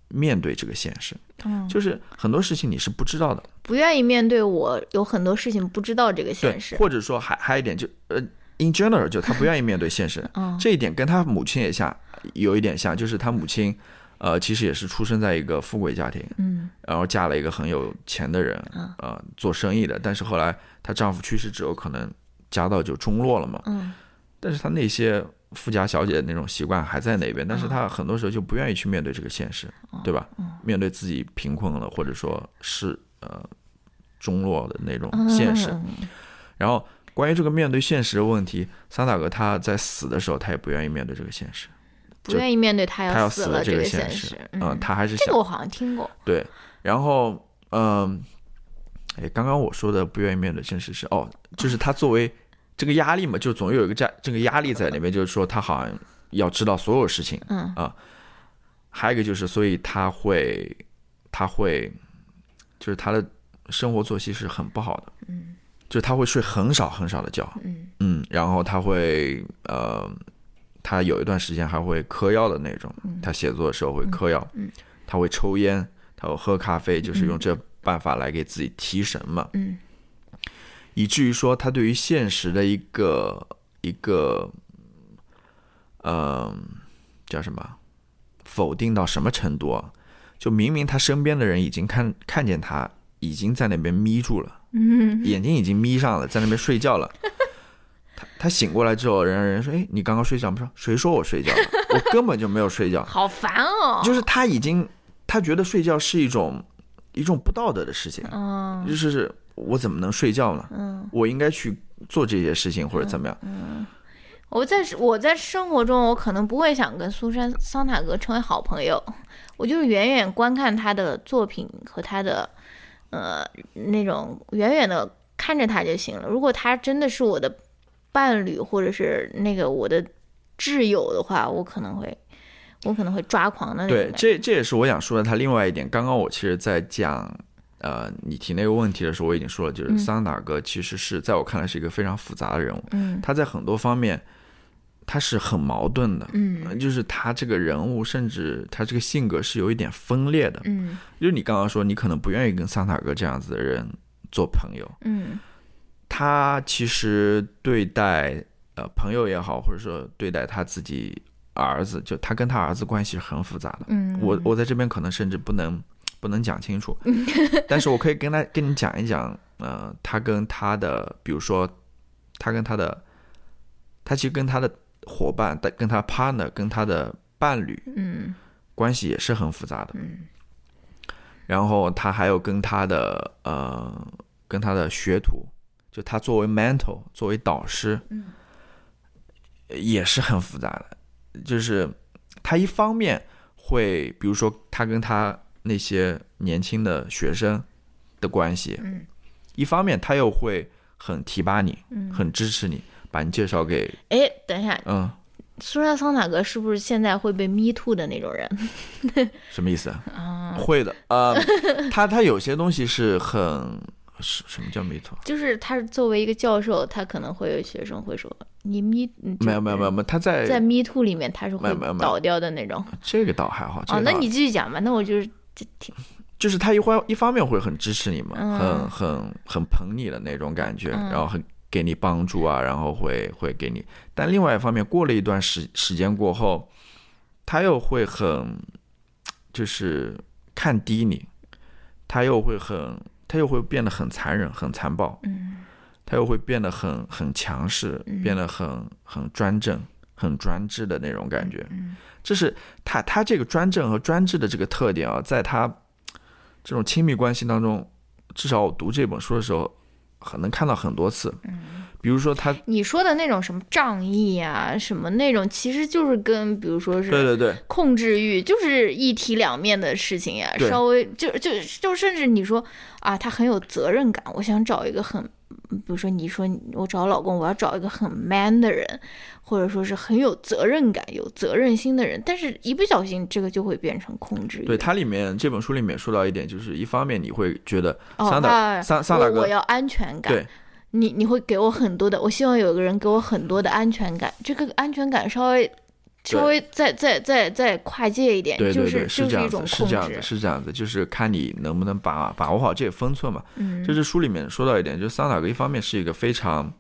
面对这个现实，嗯。就是很多事情你是不知道的，不愿意面对我有很多事情不知道这个现实，或者说还还有一点就呃，in general 就他不愿意面对现实，(laughs) 这一点跟他母亲也像，有一点像，就是他母亲。呃，其实也是出生在一个富贵家庭，嗯，然后嫁了一个很有钱的人，呃，做生意的。但是后来她丈夫去世之后，可能家道就中落了嘛，嗯。但是她那些富家小姐的那种习惯还在那边，但是她很多时候就不愿意去面对这个现实，对吧？面对自己贫困了，或者说是呃中落的那种现实。然后关于这个面对现实的问题，桑塔格他在死的时候，他也不愿意面对这个现实。不愿意面对他要死了这个现实，嗯，他还是这个我好像听过。对，然后嗯，哎，刚刚我说的不愿意面对现实是哦，就是他作为这个压力嘛，就总有一个这这个压力在里面，就是说他好像要知道所有事情，嗯啊，还有一个就是，所以他会他会就是他的生活作息是很不好的，嗯，就是他会睡很少很少的觉，嗯嗯，然后他会呃，他有一段时间还会嗑药的那种，他写作的时候会嗑药，嗯，他会抽烟，他会喝咖啡，就是用这办法来给自己提神嘛，嗯。以至于说他对于现实的一个一个，呃，叫什么？否定到什么程度啊？就明明他身边的人已经看看见他已经在那边眯住了，嗯，眼睛已经眯上了，在那边睡觉了。他他醒过来之后，人家人说：“哎，你刚刚睡觉不？”说：“谁说我睡觉了？(laughs) 我根本就没有睡觉。”好烦哦，就是他已经他觉得睡觉是一种一种不道德的事情，嗯就是我怎么能睡觉呢？嗯。我应该去做这些事情或者怎么样？嗯我在我在生活中，我可能不会想跟苏珊桑塔格成为好朋友，我就是远远观看他的作品和他的呃那种远远的看着他就行了。如果他真的是我的伴侣或者是那个我的挚友的话，我可能会我可能会抓狂的那种对，这这也是我想说的。他另外一点，刚刚我其实在讲呃你提那个问题的时候，我已经说了，就是桑塔格其实是在我看来是一个非常复杂的人物，嗯他在很多方面他是很矛盾的。嗯呃就是他这个人物，甚至他这个性格是有一点分裂的。嗯就是你刚刚说，你可能不愿意跟桑塔格这样子的人做朋友，嗯他其实对待呃朋友也好，或者说对待他自己儿子，就他跟他儿子关系是很复杂的。嗯，我我在这边可能甚至不能不能讲清楚，(laughs) 但是我可以跟他跟你讲一讲，呃，他跟他的，比如说他跟他的，他其实跟他的伙伴、但跟他 partner、跟他的伴侣嗯关系也是很复杂的。嗯然后他还有跟他的呃，跟他的学徒，就他作为 mentor，作为导师，嗯也是很复杂的。就是他一方面会，比如说他跟他那些年轻的学生的关系，嗯一方面他又会很提拔你，嗯，很支持你，把你介绍给哎，等一下，嗯，苏珊桑塔格是不是现在会被 me too 的那种人？什么意思啊？(laughs) 啊，会的，呃，他他有些东西是很什什么叫弥陀？就是他作为一个教授，他可能会有学生会说你 me 嗯没有没有没有没有，他在在 me too 里面他是会倒掉的那种。这个倒还好。这哦，那你继续讲吧。那我就是这挺就是他一方一方面会很支持你嘛，嗯很很很捧你的那种感觉，嗯然后很给你帮助啊，然后会会给你。但另外一方面，过了一段时时间过后，他又会很就是看低你，他又会很他又会变得很残忍、很残暴，嗯他又会变得很很强势，嗯变得很很专政、很专制的那种感觉。嗯这是他他这个专政和专制的这个特点啊，在他这种亲密关系当中，至少我读这本书的时候，很能看到很多次。嗯，比如说他，你说的那种什么仗义啊，什么那种，其实就是跟比如说是对对对，控制欲，就是一体两面的事情呀。对稍微就就就甚至你说啊，他很有责任感，我想找一个很，比如说你说我找老公，我要找一个很 man 的人，或者说是很有责任感、有责任心的人，但是一不小心这个就会变成控制欲。对它里面这本书里面说到一点，就是一方面你会觉得哦，桑塔、啊桑桑塔格我我要安全感。对你你会给我很多的，我希望有个人给我很多的安全感。这个安全感稍微稍微再再再再跨界一点，对对对，就是就是这样子，是这样子，是这样子，就是看你能不能把把握好这个分寸嘛。嗯，就是书里面说到一点，就是桑塔格一方面是一个非常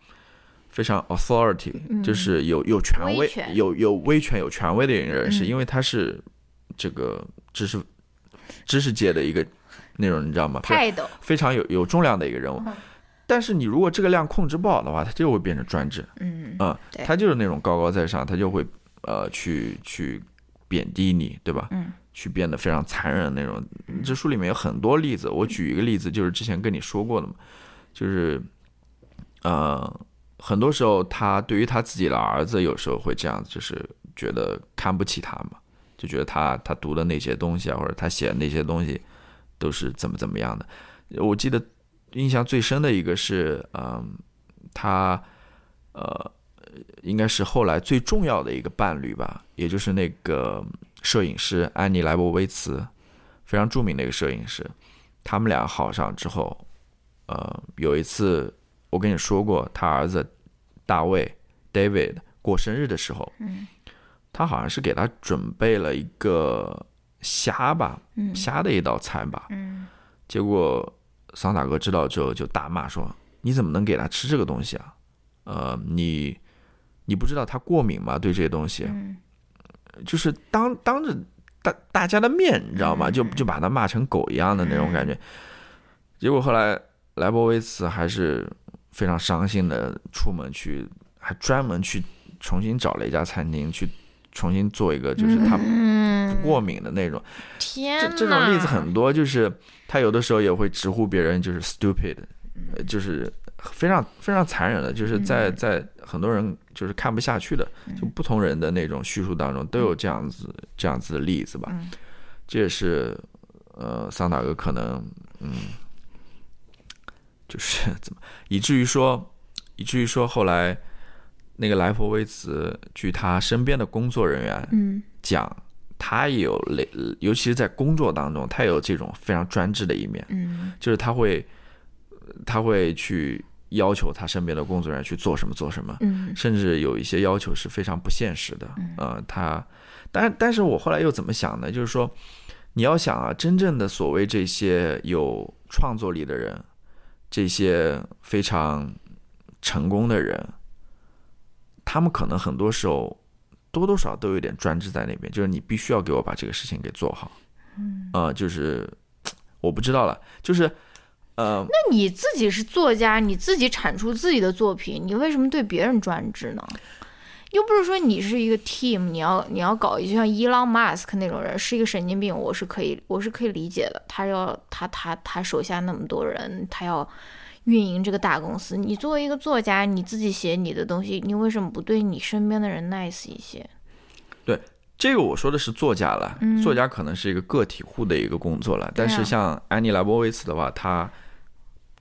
非常 authority，、就是有有权威、有有威权、有权威的人士，嗯因为他是这个知识知识界的一个那种，你知道吗？非态度。非常有有重量的一个人物。嗯但是你如果这个量控制不好的话，他就会变成专制，嗯嗯，对他就是那种高高在上，他就会呃去去贬低你，对吧？嗯去变得非常残忍的那种。这书里面有很多例子，我举一个例子，就是之前跟你说过的嘛，就是呃，很多时候他对于他自己的儿子，有时候会这样，就是觉得看不起他嘛，就觉得他他读的那些东西啊，或者他写的那些东西都是怎么怎么样的。我记得印象最深的一个是，嗯、他呃应该是后来最重要的一个伴侣吧，也就是那个摄影师安妮莱博维茨，非常著名的一个摄影师。他们俩好上之后，呃，有一次我跟你说过，他儿子大卫 David 过生日的时候，嗯，他好像是给他准备了一个虾吧，虾的一道菜吧，嗯，结果桑塔格知道之后就大骂说：“你怎么能给他吃这个东西啊？呃，你。”你不知道他过敏吗？对这些东西，就是当当着大大家的面，你知道吗？就就把他骂成狗一样的那种感觉。结果后来莱博维茨还是非常伤心的出门去，还专门去重新找了一家餐厅去重新做一个，就是他不过敏的那种。天，这这种例子很多，就是他有的时候也会直呼别人就是 stupid，就是。非常非常残忍的，就是在在很多人就是看不下去的，就不同人的那种叙述当中都有这样子这样子的例子吧。这也是呃桑塔格可能嗯，就是怎么以至于说以至于说后来那个莱佛威茨，据他身边的工作人员讲，他也有类，尤其是在工作当中，他有这种非常专制的一面，嗯就是他会他会去。要求他身边的工作人员去做什么做什么，嗯甚至有一些要求是非常不现实的。呃，他，但但是我后来又怎么想呢？就是说，你要想啊，真正的所谓这些有创作力的人，这些非常成功的人，他们可能很多时候多多少少都有点专制在那边，就是你必须要给我把这个事情给做好。嗯，呃，就是我不知道了，就是。呃，那你自己是作家，你自己产出自己的作品，你为什么对别人专制呢？又不是说你是一个 team，你要你要搞一就像伊朗马斯克那种人是一个神经病，我是可以我是可以理解的。他要他他他手下那么多人，他要运营这个大公司。你作为一个作家，你自己写你的东西，你为什么不对你身边的人 nice 一些？对，这个我说的是作家了，作家可能是一个个体户的一个工作了，但是像安妮莱波维茨的话，他。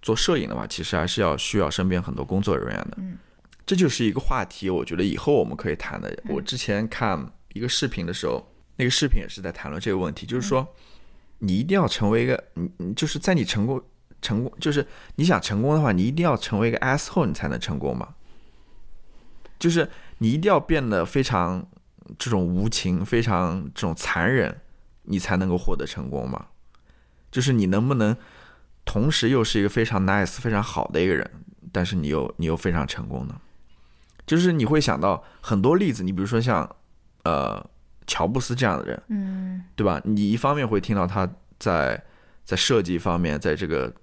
做摄影的话，其实还是要需要身边很多工作人员的。嗯，这就是一个话题，我觉得以后我们可以谈的。我之前看一个视频的时候，那个视频也是在谈论这个问题，就是说，你一定要成为一个，就是在你成功成功，就是你想成功的话，你一定要成为一个 asshole，你才能成功嘛。就是你一定要变得非常这种无情、非常这种残忍，你才能够获得成功嘛。就是你能不能？同时又是一个非常 nice、非常好的一个人，但是你又你又非常成功呢？就是你会想到很多例子，你比如说像呃乔布斯这样的人，嗯，对吧？你一方面会听到他在在设计方面，在这个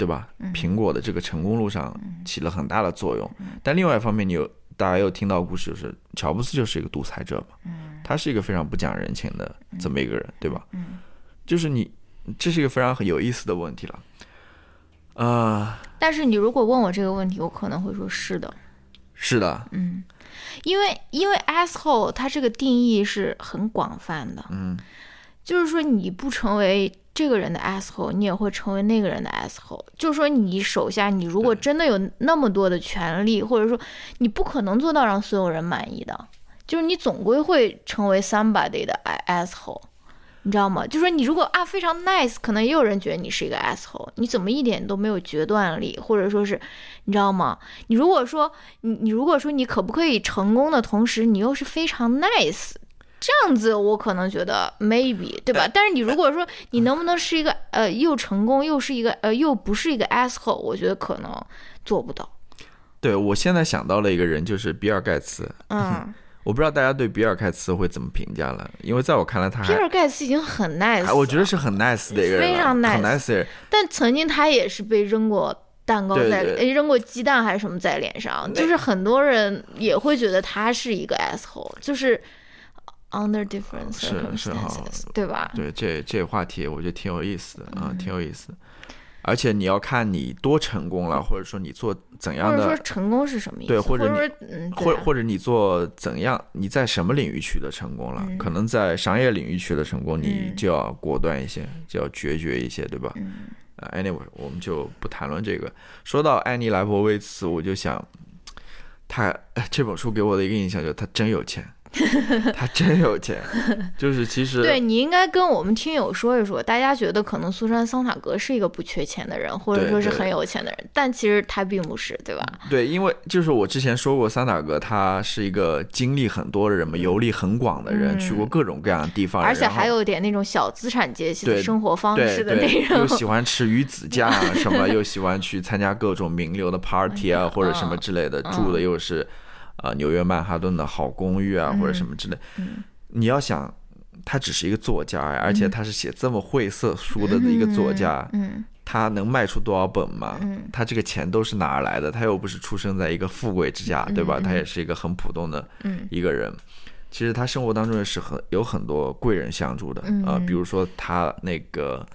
对吧？苹果的这个成功路上起了很大的作用，但另外一方面，你有大家又听到故事，就是乔布斯就是一个独裁者嘛，嗯，他是一个非常不讲人情的这么一个人，对吧？嗯，就是你。这是一个非常很有意思的问题了，啊！但是你如果问我这个问题，我可能会说是的，是的，嗯，因为因为 asshole 它这个定义是很广泛的，嗯，就是说你不成为这个人的 asshole，你也会成为那个人的 asshole。就是说你手下你如果真的有那么多的权利，或者说你不可能做到让所有人满意的，就是你总归会成为 somebody 的 asshole。你知道吗？就说你如果啊非常 nice，可能也有人觉得你是一个 asshole。你怎么一点都没有决断力，或者说是，你知道吗？你如果说你你如果说你可不可以成功的同时，你又是非常 nice，这样子我可能觉得 maybe 对吧？但是你如果说你能不能是一个呃又成功又是一个呃又不是一个 asshole，我觉得可能做不到。对我现在想到了一个人，就是比尔盖茨。嗯。(laughs) 我不知道大家对比尔盖茨会怎么评价了，因为在我看来，他比尔盖茨已经很 nice，我觉得是很 nice 的一个人，非常 nice nice。但曾经他也是被扔过蛋糕在扔过鸡蛋还是什么在脸上，就是很多人也会觉得他是一个 asshole，就是 under different circumstances，对吧？对，这这话题我觉得挺有意思的啊，挺有意思。而且你要看你多成功了，或者说你做怎样的，或者说成功是什么意思？对，或者你，或或者你做怎样，你在什么领域取得成功了？可能在商业领域取得成功，你就要果断一些，就要决绝一些，对吧？a n y w a y 我们就不谈论这个。说到安妮莱博维茨，我就想，他 (laughs) 这本书给我的一个印象就是他真有钱。(laughs) 他真有钱，(laughs) 就是其实对你应该跟我们听友说一说，大家觉得可能苏珊·桑塔格是一个不缺钱的人，或者说是很有钱的人，但其实他并不是，对吧？对，因为就是我之前说过，桑塔格他是一个经历很多的人嘛，游历很广的人，去过各种各样的地方，而且还有点那种小资产阶级的生活方式的那种，又喜欢吃鱼子酱什么，(laughs) 又喜欢去参加各种名流的 party 啊，或者什么之类的，住的又是。啊，纽约曼哈顿的好公寓啊，或者什么之类。你要想，他只是一个作家，而且他是写这么晦涩书的一个作家。嗯，他能卖出多少本吗？嗯，他这个钱都是哪儿来的？他又不是出生在一个富贵之家，对吧？他也是一个很普通的一个人。其实他生活当中也是很有很多贵人相助的啊，比如说他那个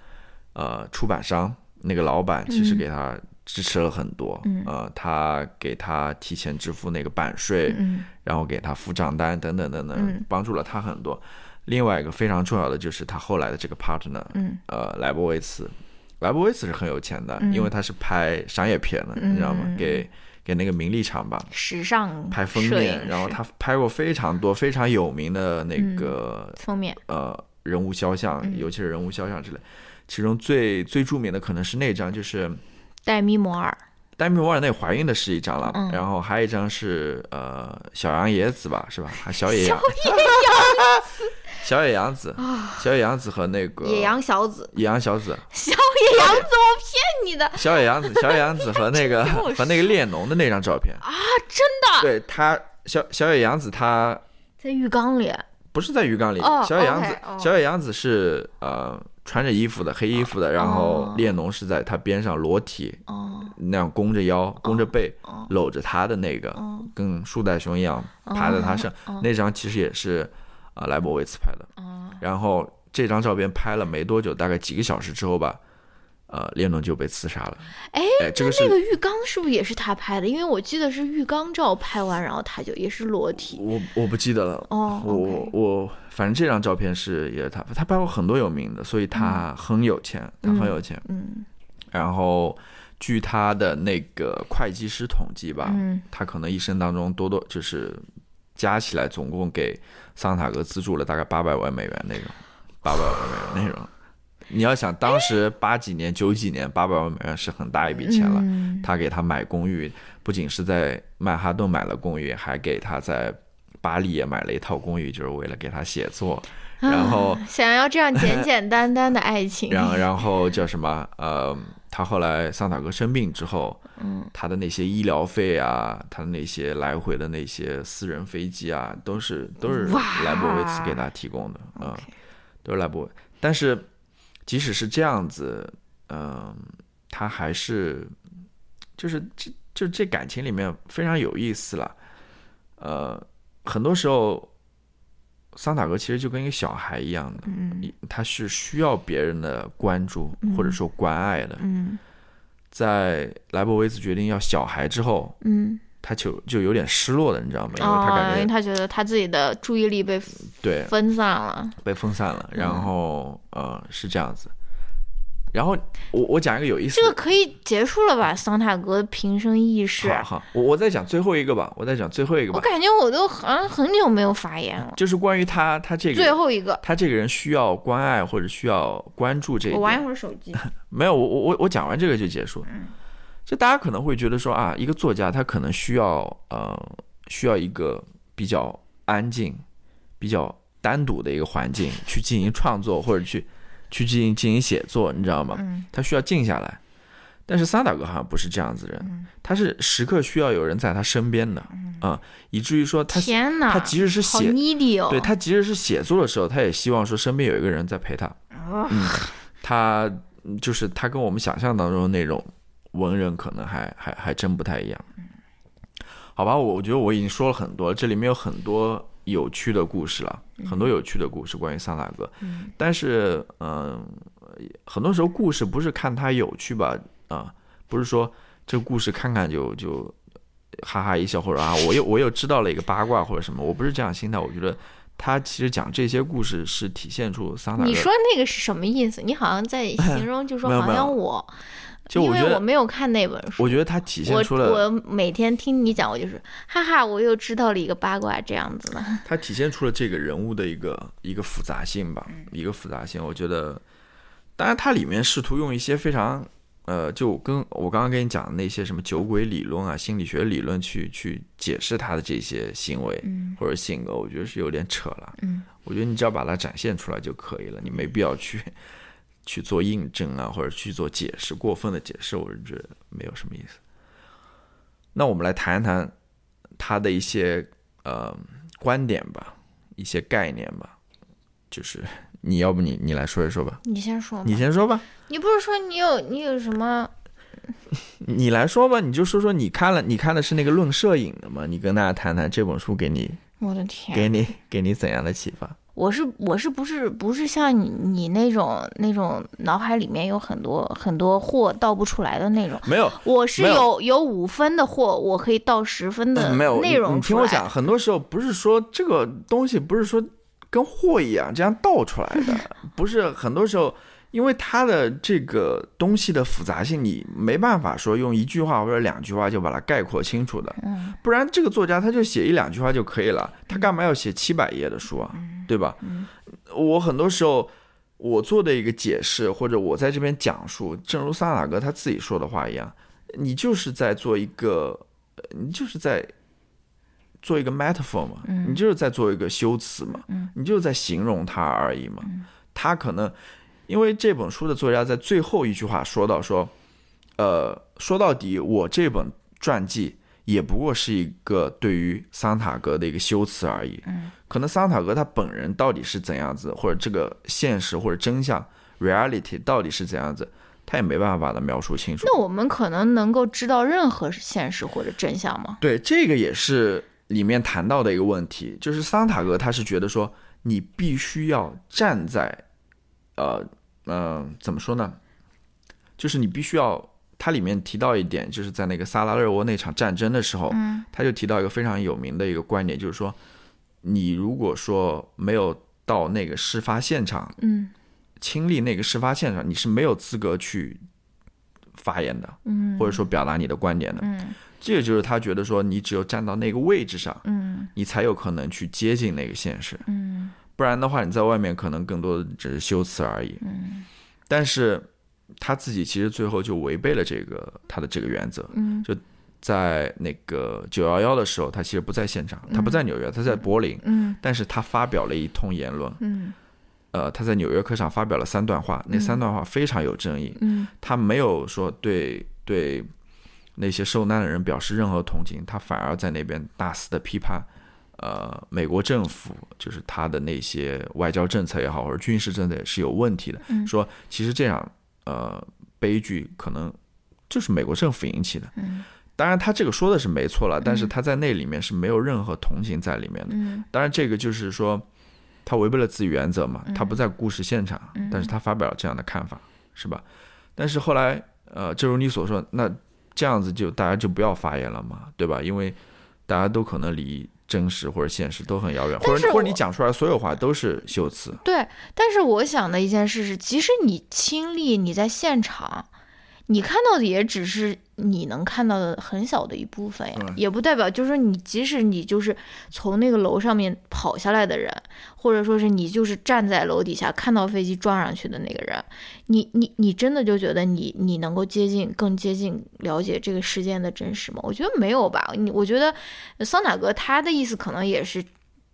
呃出版商那个老板，其实给他。支持了很多，呃，他给他提前支付那个版税，嗯然后给他付账单等等等等，帮助了他很多。另外一个非常重要的就是他后来的这个 partner，嗯呃，莱博维茨，莱博维茨是很有钱的，因为他是拍商业片的，你知道吗？给给那个名利场吧，时尚拍封面，然后他拍过非常多非常有名的那个封面，呃，人物肖像，尤其是人物肖像之类。其中最最著名的可能是那张，就是。戴米摩尔，戴米摩尔那怀孕的是一张了，然后还有一张是呃小羊野子吧，是吧？还小野羊，小野洋子，(laughs) 小野洋子和那个野羊小子，野羊小子，小野洋子，我骗你的，小野洋子，小野洋子和那个 (laughs) 和那个列侬的那张照片。啊，真的，对他小小野洋子他在浴缸里，不是在浴缸里，小野洋子，小野洋子是呃。穿着衣服的黑衣服的，然后列侬是在他边上裸体，那样弓着腰、弓着背，搂着他的那个，跟树袋熊一样趴在他上。那张其实也是啊莱博维茨拍的。然后这张照片拍了没多久，大概几个小时之后吧。呃，列侬就被刺杀了。哎，这个那个浴缸是不是也是他拍的？因为我记得是浴缸照拍完，然后他就也是裸体。我我不记得了。哦，我我反正这张照片是也是他，他拍过很多有名的，所以他很有钱，他很有钱。嗯。然后据他的那个会计师统计吧，他可能一生当中多多就是加起来总共给桑塔格资助了大概八百万美元那种，八百万美元那种。你要想，当时八几年、九几年，八百万美元是很大一笔钱了。他给他买公寓，不仅是在曼哈顿买了公寓，还给他在巴黎也买了一套公寓，就是为了给他写作。然后想要这样简简单单的爱情。然后 (laughs) 然后叫什么？呃，他后来桑塔格生病之后，嗯，他的那些医疗费啊，他的那些来回的那些私人飞机啊，都是都是莱博维茨给他提供的啊，都是莱博。但是。即使是这样子，嗯，他还是，就是这就这感情里面非常有意思了，呃，很多时候，桑塔格其实就跟一个小孩一样的，嗯，他是需要别人的关注或者说关爱的，嗯，在莱博维茨决定要小孩之后，嗯。他就就有点失落的，你知道吗？因为他感觉，因为他觉得他自己的注意力被对分散了，被分散了。然后呃是这样子，然后我我讲一个有意思，这个可以结束了吧？桑塔格平生轶事。好，好，我我再讲最后一个吧，我再讲最后一个吧。我感觉我都好像很久没有发言了。就是关于他他这个最后一个，他这个人需要关爱或者需要关注这。我玩一会儿手机。(laughs) 没有，我我我我讲完这个就结束。嗯。就大家可能会觉得说啊，一个作家他可能需要呃需要一个比较安静、比较单独的一个环境 (laughs) 去进行创作或者去去进行进行写作，你知道吗？他需要静下来。但是萨达格好像不是这样子人，他是时刻需要有人在他身边的啊，以至于说他天哪，他即使是写哦，对他即使是写作的时候，他也希望说身边有一个人在陪他。嗯，他就是他跟我们想象当中的那种。文人可能还还还真不太一样，好吧，我我觉得我已经说了很多，这里面有很多有趣的故事了，很多有趣的故事关于桑塔格，但是嗯，很多时候故事不是看它有趣吧，啊，不是说这故事看看就就哈哈一笑，或者啊，我又我又知道了一个八卦或者什么，我不是这样心态，我觉得他其实讲这些故事是体现出桑塔格。你说那个是什么意思？你好像在 (laughs) 形容，就说好像我。就我觉得我没有看那本书，我觉得它体现出了我每天听你讲，我就是哈哈，我又知道了一个八卦这样子的。它体现出了这个人物的一个一个复杂性吧，一个复杂性。我觉得，当然它里面试图用一些非常呃，就跟我刚刚跟你讲的那些什么酒鬼理论啊、心理学理论去去解释他的这些行为或者性格，我觉得是有点扯了。嗯，我觉得你只要把它展现出来就可以了，你没必要去。(laughs) 去做印证啊，或者去做解释，过分的解释，我是觉得没有什么意思。那我们来谈一谈他的一些呃观点吧，一些概念吧。就是你要不你你来说一说吧。你先说。你先说吧。你不是说你有你有什么？(laughs) 你来说吧，你就说说你看了，你看的是那个《论摄影》的吗？你跟大家谈谈这本书给你，我的天，给你给你怎样的启发？我是我是不是不是像你你那种那种脑海里面有很多很多货倒不出来的那种？没有，我是有有五分的货，我可以倒十分的内容。你听我讲，很多时候不是说这个东西不是说跟货一样这样倒出来的，(laughs) 不是很多时候。因为它的这个东西的复杂性，你没办法说用一句话或者两句话就把它概括清楚的。不然这个作家他就写一两句话就可以了，他干嘛要写七百页的书啊？对吧？我很多时候我做的一个解释，或者我在这边讲述，正如萨拉格他自己说的话一样，你就是在做一个，你就是在做一个 metaphor 嘛，你就是在做一个修辞嘛，你就是在形容它而已嘛，他可能。因为这本书的作家在最后一句话说到说，呃，说到底，我这本传记也不过是一个对于桑塔格的一个修辞而已。嗯，可能桑塔格他本人到底是怎样子，或者这个现实或者真相 reality 到底是怎样子，他也没办法把它描述清楚。那我们可能能够知道任何现实或者真相吗？对，这个也是里面谈到的一个问题，就是桑塔格他是觉得说，你必须要站在。呃嗯，怎么说呢？就是你必须要，它里面提到一点，就是在那个萨拉热窝那场战争的时候，嗯，他就提到一个非常有名的一个观点，就是说，你如果说没有到那个事发现场，嗯，亲历那个事发现场，你是没有资格去发言的，嗯，或者说表达你的观点的，嗯，这个就是他觉得说，你只有站到那个位置上，嗯，你才有可能去接近那个现实，嗯。不然的话，你在外面可能更多的只是修辞而已。嗯，但是他自己其实最后就违背了这个他的这个原则。嗯，就在那个九幺幺的时候，他其实不在现场，他不在纽约，他在柏林。嗯，但是他发表了一通言论。嗯，呃，他在《纽约客》上发表了三段话，那三段话非常有争议。嗯，他没有说对对那些受难的人表示任何同情，他反而在那边大肆的批判。呃，美国政府就是他的那些外交政策也好，或者军事政策也是有问题的。说其实这样呃悲剧可能就是美国政府引起的。当然他这个说的是没错了，但是他在那里面是没有任何同情在里面的。当然这个就是说他违背了自己原则嘛，他不在故事现场，但是他发表了这样的看法，是吧？但是后来呃，正如你所说，那这样子就大家就不要发言了嘛，对吧？因为大家都可能离。真实或者现实都很遥远，或者或者你讲出来所有话都是修辞。对，但是我想的一件事是，即使你亲历，你在现场。你看到的也只是你能看到的很小的一部分呀，也不代表就是说你即使你就是从那个楼上面跑下来的人，或者说是你就是站在楼底下看到飞机撞上去的那个人，你你你真的就觉得你你能够接近更接近了解这个事件的真实吗？我觉得没有吧。你我觉得桑塔格他的意思可能也是。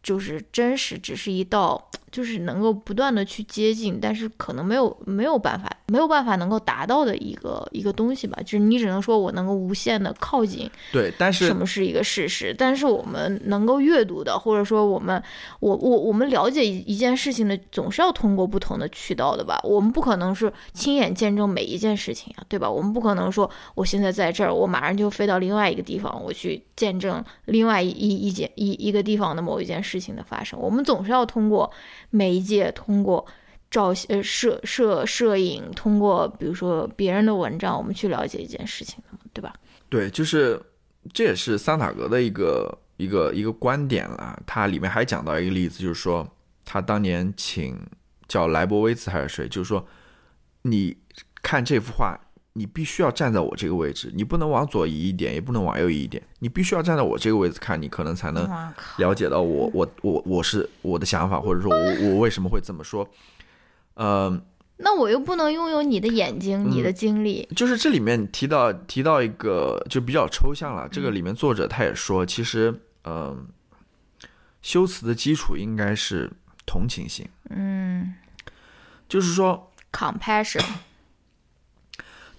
就是真实，只是一道，就是能够不断的去接近，但是可能没有没有办法，没有办法能够达到的一个一个东西吧。就是你只能说我能够无限的靠近，对，但是什么是一个事实？但是我们能够阅读的，或者说我们，我我我们了解一一件事情的，总是要通过不同的渠道的吧？我们不可能是亲眼见证每一件事情啊，对吧？我们不可能说我现在在这儿，我马上就飞到另外一个地方，我去见证另外一一件一一个地方的某一件事。事情的发生，我们总是要通过媒介，通过照呃摄摄摄影，通过比如说别人的文章，我们去了解一件事情的，对吧？对，就是这也是桑塔格的一个一个一个观点了。他里面还讲到一个例子，就是说他当年请叫莱博威茨还是谁，就是说你看这幅画，你必须要站在我这个位置，你不能往左移一点，也不能往右移一点，你必须要站在我这个位置看，你可能才能了解到我我我我是我的想法，或者说我我为什么会这么说。嗯，那我又不能拥有你的眼睛，你的经历。就是这里面提到提到一个就比较抽象了，这个里面作者他也说，其实嗯，修辞的基础应该是同情心。嗯，就是说 compassion。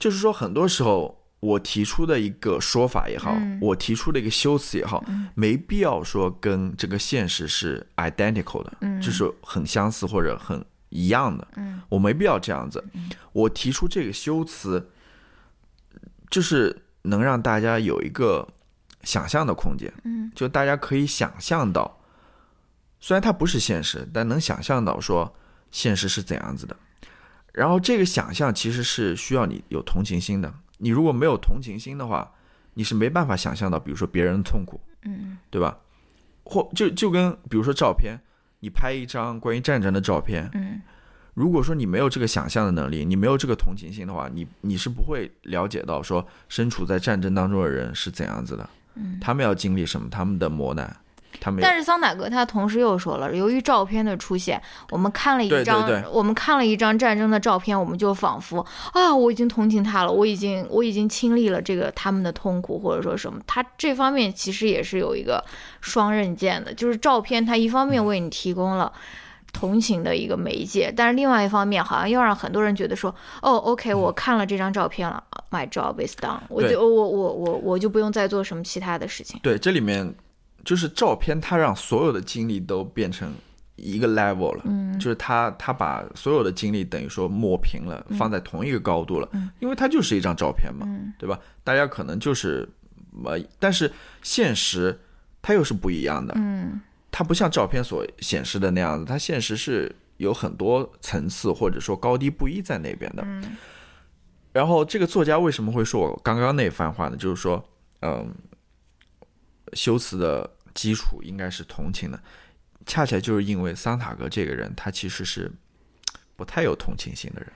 就是说，很多时候我提出的一个说法也好，我提出的一个修辞也好，没必要说跟这个现实是 identical 的，就是很相似或者很一样的。我没必要这样子。我提出这个修辞，就是能让大家有一个想象的空间。就大家可以想象到，虽然它不是现实，但能想象到说现实是怎样子的。然后这个想象其实是需要你有同情心的。你如果没有同情心的话，你是没办法想象到，比如说别人的痛苦，嗯，对吧？或就就跟比如说照片，你拍一张关于战争的照片，嗯，如果说你没有这个想象的能力，你没有这个同情心的话，你你是不会了解到说身处在战争当中的人是怎样子的，嗯，他们要经历什么，他们的磨难。但是桑塔格他同时又说了，由于照片的出现，我们看了一张，我们看了一张战争的照片，我们就仿佛啊，我已经同情他了，我已经我已经亲历了这个他们的痛苦或者说什么。他这方面其实也是有一个双刃剑的，就是照片它一方面为你提供了同情的一个媒介，但是另外一方面好像又让很多人觉得说，哦，OK，我看了这张照片了，My job is done，我就我我我我就不用再做什么其他的事情。对，这里面。就是照片，它让所有的经历都变成一个 level 了。嗯，就是他他把所有的经历等于说抹平了，放在同一个高度了。嗯，因为它就是一张照片嘛，对吧？大家可能就是呃，但是现实它又是不一样的。嗯，它不像照片所显示的那样子，它现实是有很多层次或者说高低不一在那边的。嗯，然后这个作家为什么会说我刚刚那番话呢？就是说，嗯。修辞的基础应该是同情的，恰恰就是因为桑塔格这个人，他其实是不太有同情心的人，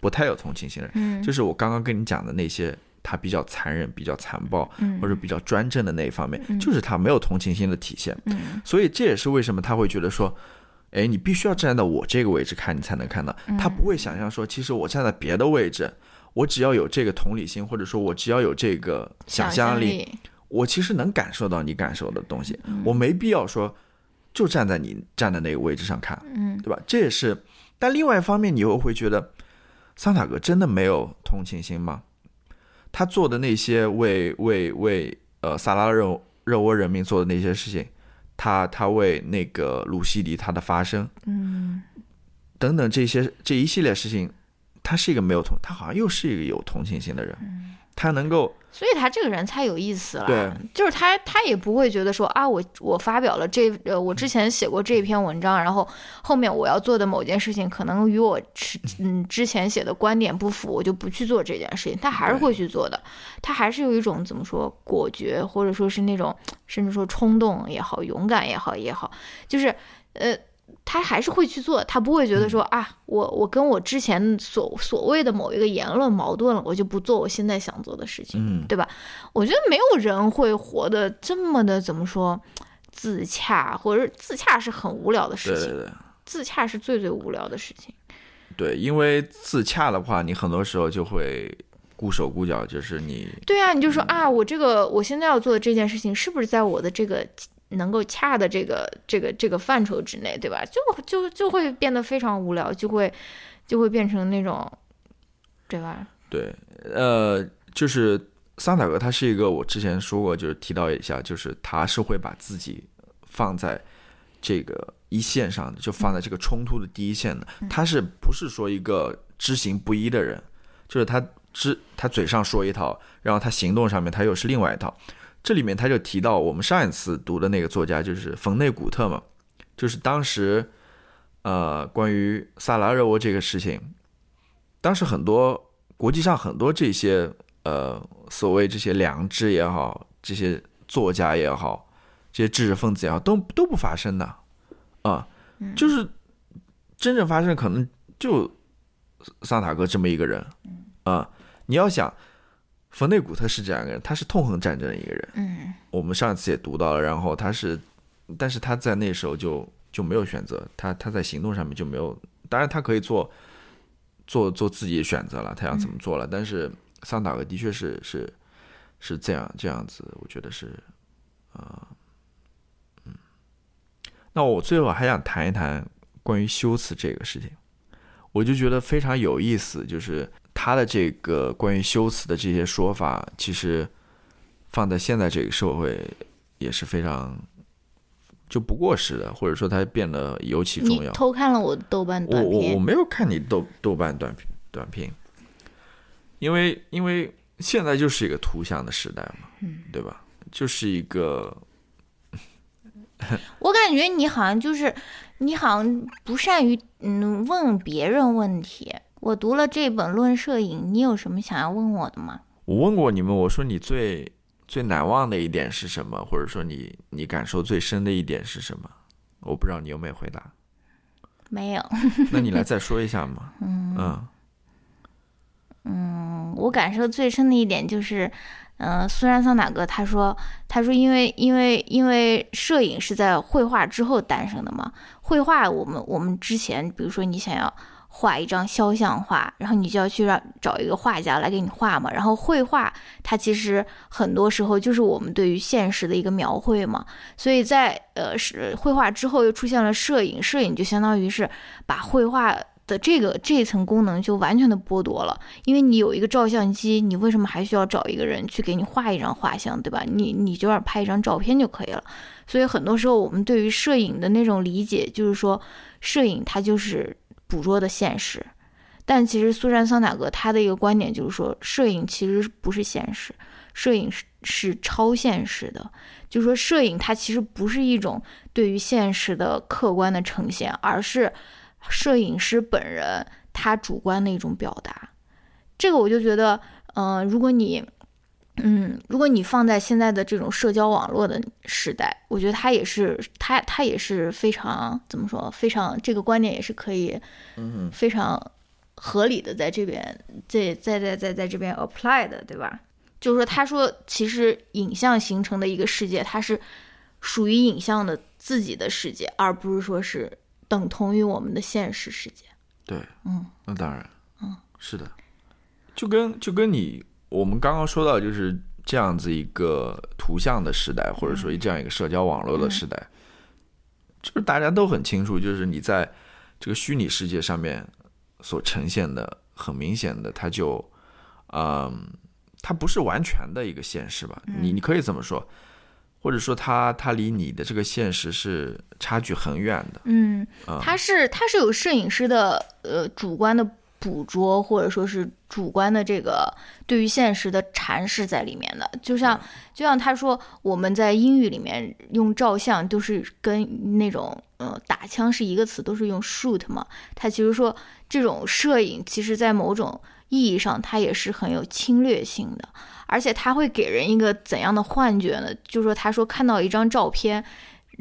不太有同情心的人。嗯，就是我刚刚跟你讲的那些，他比较残忍、比较残暴，或者比较专政的那一方面，就是他没有同情心的体现。嗯，所以这也是为什么他会觉得说，哎，你必须要站到我这个位置看，你才能看到。他不会想象说，其实我站在别的位置，我只要有这个同理心，或者说我只要有这个想象力。我其实能感受到你感受的东西，我没必要说就站在你站的那个位置上看，嗯，对吧？这也是，但另外一方面，你又会觉得桑塔格真的没有同情心吗？他做的那些为为为呃萨拉热热窝人民做的那些事情，他他为那个鲁西迪他的发声，嗯，等等这些这一系列事情，他是一个没有同，他好像又是一个有同情心的人，他能够。所以他这个人才有意思了，对，就是他他也不会觉得说啊，我我发表了这呃，我之前写过这篇文章，然后后面我要做的某件事情可能与我嗯之前写的观点不符，我就不去做这件事情。他还是会去做的，他还是有一种怎么说果决，或者说是那种甚至说冲动也好，勇敢也好也好，就是呃。他还是会去做，他不会觉得说啊，我我跟我之前所所谓的某一个言论矛盾了，我就不做我现在想做的事情，嗯，对吧？我觉得没有人会活得这么的怎么说自洽，或者自洽是很无聊的事情，对对对，自洽是最最无聊的事情。对，因为自洽的话，你很多时候就会固手固脚，就是你对啊，你就说啊，我这个我现在要做的这件事情，是不是在我的这个。能够恰的这个这个这个范畴之内，对吧？就就就会变得非常无聊，就会就会变成那种，对吧？对，呃，就是桑塔格，他是一个我之前说过，就是提到一下，就是他是会把自己放在这个一线上的，就放在这个冲突的第一线的。他是不是说一个知行不一的人？就是他知他嘴上说一套，然后他行动上面他又是另外一套。这里面他就提到我们上一次读的那个作家就是冯内古特嘛，就是当时，呃，关于萨拉热窝这个事情，当时很多国际上很多这些呃所谓这些良知也好，这些作家也好，这些知识分子也好，都都不发生的，啊，就是真正发生可能就桑塔格这么一个人，啊，你要想，冯内古特是这样一个人，他是痛恨战争的一个人。嗯，我们上次也读到了，然后他是，但是他在那时候就就没有选择，他他在行动上面就没有，当然他可以做做做自己的选择了，他想怎么做了。但是桑塔格的确是是是这样这样子，我觉得是，啊，嗯，那我最后还想谈一谈关于修辞这个事情，我就觉得非常有意思，就是他的这个关于修辞的这些说法，其实放在现在这个社会也是非常就不过时的，或者说它变得尤其重要。偷看了我豆瓣短片，我我我没有看你豆豆瓣短评短评，因为因为现在就是一个图像的时代嘛，嗯，对吧？就是一个，(laughs) 我感觉你好像就是你好像不善于嗯问别人问题。我读了这本《论摄影》，你有什么想要问我的吗？我问过你们，我说你最最难忘的一点是什么，或者说你你感受最深的一点是什么？我不知道你有没有回答。没有。(laughs) 那你来再说一下嘛？嗯嗯嗯，我感受最深的一点就是。嗯，苏珊桑塔格他说，他说因为因为因为摄影是在绘画之后诞生的嘛。绘画我们我们之前，比如说你想要画一张肖像画，然后你就要去让找一个画家来给你画嘛。然后绘画它其实很多时候就是我们对于现实的一个描绘嘛。所以在呃是绘画之后又出现了摄影，摄影就相当于是把绘画。的这个这一层功能就完全的剥夺了，因为你有一个照相机，你为什么还需要找一个人去给你画一张画像，对吧？你你就要拍一张照片就可以了。所以很多时候我们对于摄影的那种理解，就是说摄影它就是捕捉的现实。但其实苏珊桑塔格他的一个观点就是说，摄影其实不是现实，摄影是是超现实的。就是说摄影它其实不是一种对于现实的客观的呈现，而是。摄影师本人他主观的一种表达，这个我就觉得，嗯，如果你，嗯，如果你放在现在的这种社交网络的时代，我觉得他也是，他他也是非常怎么说，非常这个观点也是可以，嗯，非常合理的在这边，在在在在在这边 apply 的，对吧？就是说，他说其实影像形成的一个世界，它是属于影像的自己的世界，而不是说是。等同于我们的现实世界，对，嗯，那当然，嗯，是的，就跟就跟你我们刚刚说到，就是这样子一个图像的时代，或者说这样一个社交网络的时代，就是大家都很清楚，就是你在这个虚拟世界上面所呈现的，很明显的，它就，嗯，它不是完全的一个现实吧？你你可以这么说。或者说，它它离你的这个现实是差距很远的。嗯，它是它是有摄影师的呃主观的捕捉，或者说是主观的这个对于现实的阐释在里面的。就像就像他说，我们在英语里面用照相都是跟那种呃打枪是一个词，都是用 shoot 嘛。他其实说这种摄影，其实在某种意义上，它也是很有侵略性的。而且它会给人一个怎样的幻觉呢？就是说，他说看到一张照片，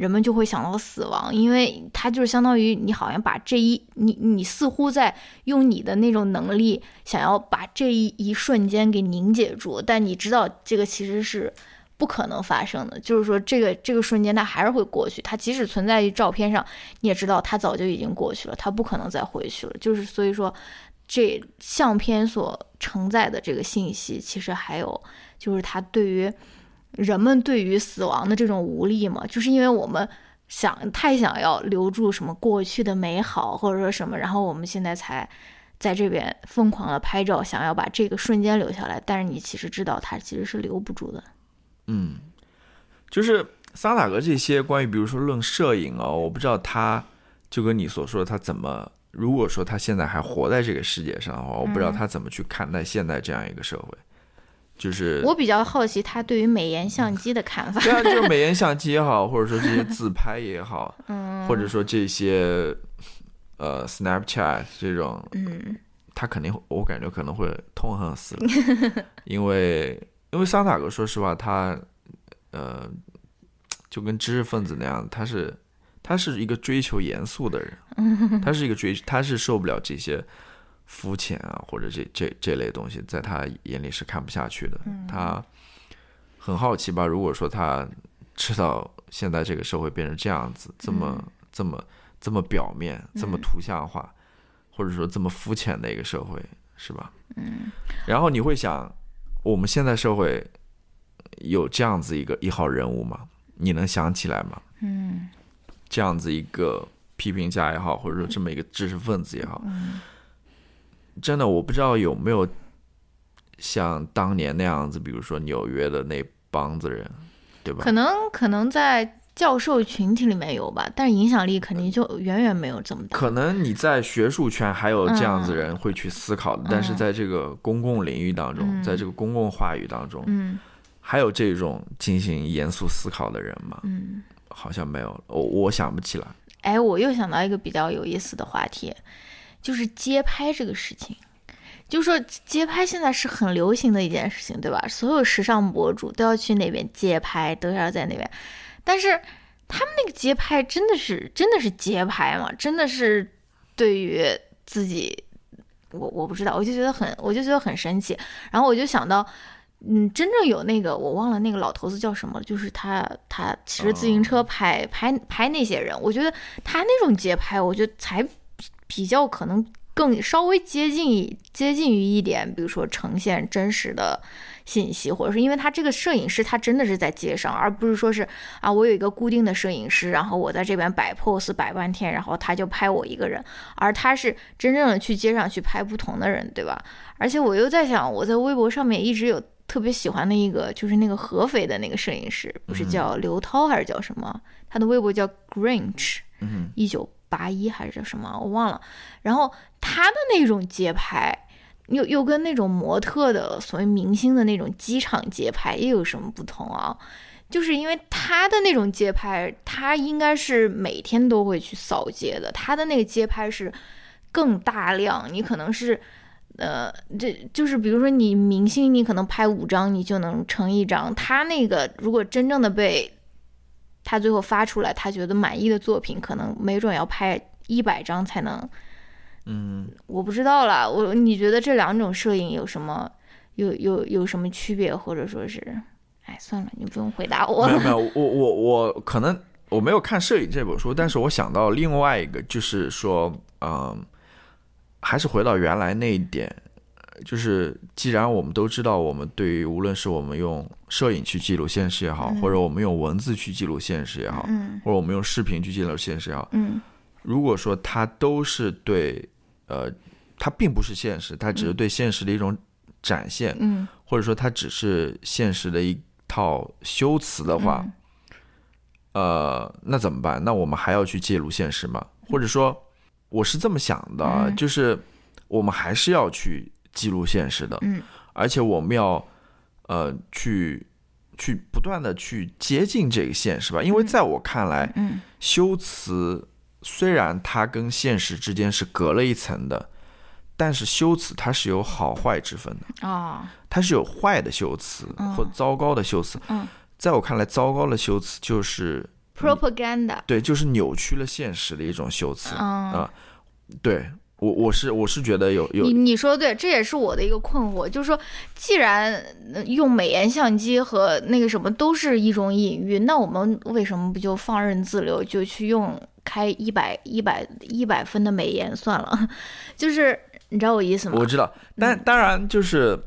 人们就会想到死亡，因为他就是相当于你好像把这一你你似乎在用你的那种能力想要把这一一瞬间给凝结住，但你知道这个其实是不可能发生的。就是说，这个这个瞬间它还是会过去，它即使存在于照片上，你也知道它早就已经过去了，它不可能再回去了。就是所以说。这相片所承载的这个信息，其实还有就是他对于人们对于死亡的这种无力嘛，就是因为我们想太想要留住什么过去的美好，或者说什么，然后我们现在才在这边疯狂的拍照，想要把这个瞬间留下来。但是你其实知道，它其实是留不住的。嗯，就是萨塔格这些关于比如说论摄影哦，我不知道他就跟你所说的他怎么。如果说他现在还活在这个世界上的话，我不知道他怎么去看待现在这样一个社会。就是我比较好奇他对于美颜相机的看法。(laughs) 对啊，就是美颜相机也好，或者说这些自拍也好，(laughs) 或者说这些呃 Snapchat 这种，嗯，他肯定我感觉可能会痛恨死了，(laughs) 因为因为桑塔格说实话，他呃就跟知识分子那样，他是。他是一个追求严肃的人，他是一个追，他是受不了这些肤浅啊，或者这这这类东西，在他眼里是看不下去的。他很好奇吧？如果说他知道现在这个社会变成这样子，这么这么这么表面，这么图像化，或者说这么肤浅的一个社会，是吧？嗯。然后你会想，我们现在社会有这样子一个一号人物吗？你能想起来吗？嗯。这样子一个批评家也好，或者说这么一个知识分子也好。真的，我不知道有没有像当年那样子，比如说纽约的那帮子人，对吧？可能可能在教授群体里面有吧，但是影响力肯定就远远没有这么大。可能你在学术圈还有这样子人会去思考的，但是在这个公共领域当中，在这个公共话语当中，嗯，还有这种进行严肃思考的人吗？嗯，好像没有，我我想不起来。哎，我又想到一个比较有意思的话题。就是街拍这个事情，就说街拍现在是很流行的一件事情，对吧？所有时尚博主都要去那边街拍，都要在那边。但是他们那个街拍真的是真的是街拍吗？真的是对于自己，我我不知道，我就觉得很，我就觉得很神奇。然后我就想到，嗯，真正有那个我忘了那个老头子叫什么，就是他他骑着自行车拍拍拍那些人，我觉得他那种街拍，我觉得才。比较可能更稍微接近接近于一点，比如说呈现真实的信息，或者是因为他这个摄影师他真的是在街上，而不是说是啊我有一个固定的摄影师，然后我在这边摆 pose 摆半天，然后他就拍我一个人，而他是真正的去街上去拍不同的人，对吧？而且我又在想，我在微博上面一直有特别喜欢的一个，就是那个合肥的那个摄影师，不是叫刘涛还是叫什么？他的微博叫 Grinch，嗯，一九。八一还是什么，我忘了。然后他的那种街拍，又又跟那种模特的所谓明星的那种机场街拍又有什么不同啊？就是因为他的那种街拍，他应该是每天都会去扫街的。他的那个街拍是更大量，你可能是，呃，这就是比如说你明星，你可能拍五张你就能成一张。他那个如果真正的被他最后发出来，他觉得满意的作品，可能没准要拍一百张才能。嗯，我不知道了。我你觉得这两种摄影有什么有有有什么区别，或者说是，哎，算了，你不用回答我。没有没有，(laughs) 我我我可能我没有看摄影这本书，但是我想到另外一个，就是说，嗯，还是回到原来那一点。就是，既然我们都知道，我们对于无论是我们用摄影去记录现实也好，或者我们用文字去记录现实也好，或者我们用视频去记录现实也好，如果说它都是对，呃，它并不是现实，它只是对现实的一种展现，或者说它只是现实的一套修辞的话，呃，那怎么办？那我们还要去记录现实吗？或者说，我是这么想的，就是我们还是要去。记录现实的，嗯，而且我们要，呃，去去不断的去接近这个现实吧，因为在我看来，嗯，修辞虽然它跟现实之间是隔了一层的，但是修辞它是有好坏之分的啊，它是有坏的修辞或糟糕的修辞，嗯，在我看来，糟糕的修辞就是 propaganda，对，就是扭曲了现实的一种修辞啊，对。我我是我是觉得有有你你说的对，这也是我的一个困惑，就是说，既然用美颜相机和那个什么都是一种隐喻，那我们为什么不就放任自流，就去用开一百一百一百分的美颜算了？(laughs) 就是你知道我意思吗？我知道，但当然就是，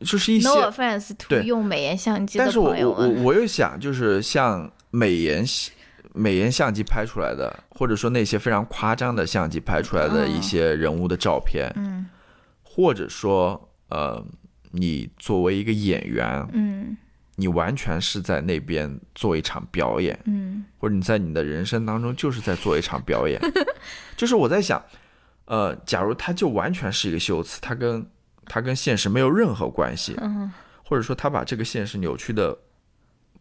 就是一些 no offense to 用美颜相机的朋友们，我我我又想就是像美颜。美颜相机拍出来的，或者说那些非常夸张的相机拍出来的一些人物的照片，嗯，或者说，呃，你作为一个演员，嗯，你完全是在那边做一场表演，嗯，或者你在你的人生当中就是在做一场表演，(laughs) 就是我在想，呃，假如他就完全是一个修辞，他跟他跟现实没有任何关系，嗯，或者说他把这个现实扭曲的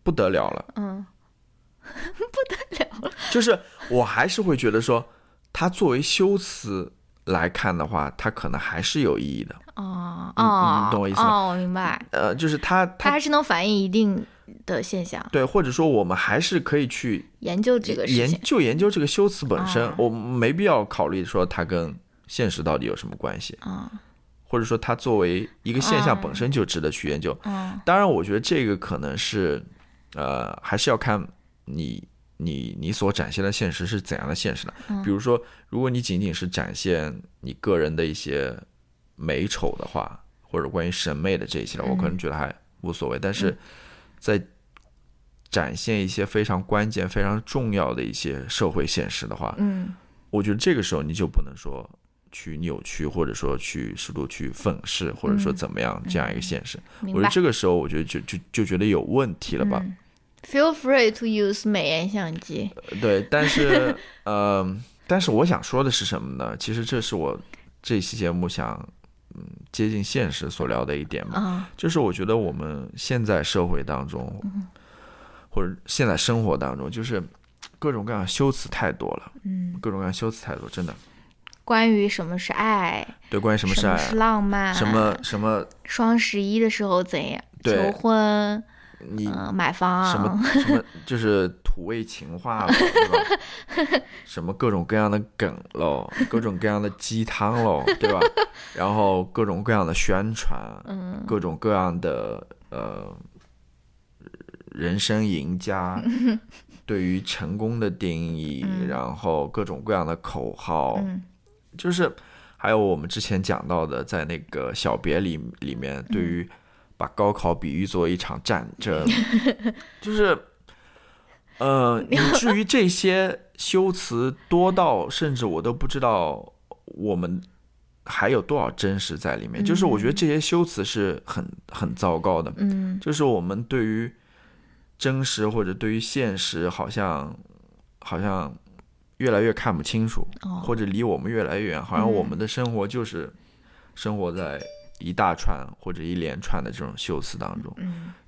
不得了了，嗯。(laughs) 不得了了，就是我还是会觉得说，它作为修辞来看的话，它可能还是有意义的。哦哦，你懂我意思吗？哦，我明白。呃，就是它，它还是能反映一定的现象。对，或者说我们还是可以去研究这个研究研究这个修辞本身，我们没必要考虑说它跟现实到底有什么关系啊？或者说它作为一个现象本身就值得去研究。嗯当然，我觉得这个可能是呃，还是要看你你你所展现的现实是怎样的现实呢？比如说，如果你仅仅是展现你个人的一些美丑的话，或者关于审美的这些，我可能觉得还无所谓。但是在展现一些非常关键、非常重要的一些社会现实的话，嗯，我觉得这个时候你就不能说去扭曲，或者说去试图去粉饰，或者说怎么样这样一个现实。我觉得这个时候，我觉得就就就觉得有问题了吧？Feel free to use 美颜相机。对，但是呃，但是我想说的是什么呢？其实这是我这期节目想嗯接近现实所聊的一点嘛，就是我觉得我们现在社会当中。或者现在生活当中，就是各种各样修辞太多了，嗯，各种各样修辞太多，真的。关于什么是爱？对，关于什么是爱？是浪漫？什么什么？双十一的时候怎样？求婚？你买房？什么什么？就是土味情话了，对吧？(laughs) 什么各种各样的梗喽，各种各样的鸡汤喽，对吧？然后各种各样的宣传，嗯，各种各样的呃。人生赢家 (laughs) 对于成功的定义，然后各种各样的口号，就是还有我们之前讲到的，在那个小别里里面，对于把高考比喻作一场战争，(laughs) 就是呃，(laughs) 以至于这些修辞多到，甚至我都不知道我们还有多少真实在里面。就是我觉得这些修辞是很很糟糕的，嗯，就是我们对于。真实或者对于现实，好像好像越来越看不清楚，或者离我们越来越远。好像我们的生活就是生活在一大串或者一连串的这种修辞当中，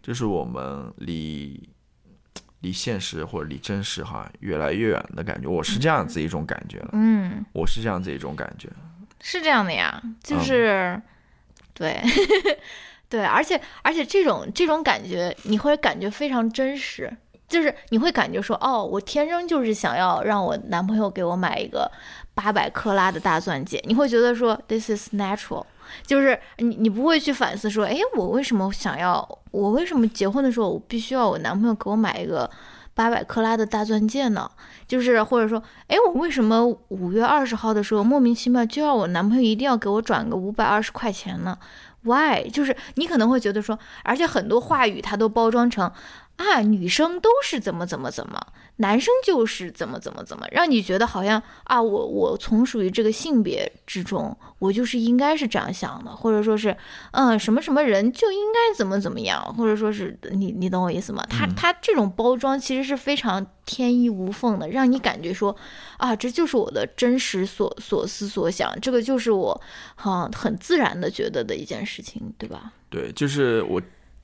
就是我们离离现实或者离真实哈越来越远的感觉。我是这样子一种感觉了，嗯，我是这样子一种感觉，是这样的呀，就是对。(laughs) 对，而且而且这种这种感觉，你会感觉非常真实，就是你会感觉说，哦，我天生就是想要让我男朋友给我买一个八百克拉的大钻戒，你会觉得说，this is natural，就是你你不会去反思说，哎，我为什么想要，我为什么结婚的时候我必须要我男朋友给我买一个八百克拉的大钻戒呢？就是或者说，哎，我为什么五月二十号的时候莫名其妙就要我男朋友一定要给我转个五百二十块钱呢？Why？就是你可能会觉得说，而且很多话语它都包装成啊，女生都是怎么怎么怎么，男生就是怎么怎么怎么，让你觉得好像啊，我我从属于这个性别之中，我就是应该是这样想的，或者说是嗯，什么什么人就应该怎么怎么样，或者说是你你懂我意思吗？他他这种包装其实是非常天衣无缝的，让你感觉说。啊，这就是我的真实所所思所想，这个就是我哈很自然的觉得的一件事情，对吧？对，就是我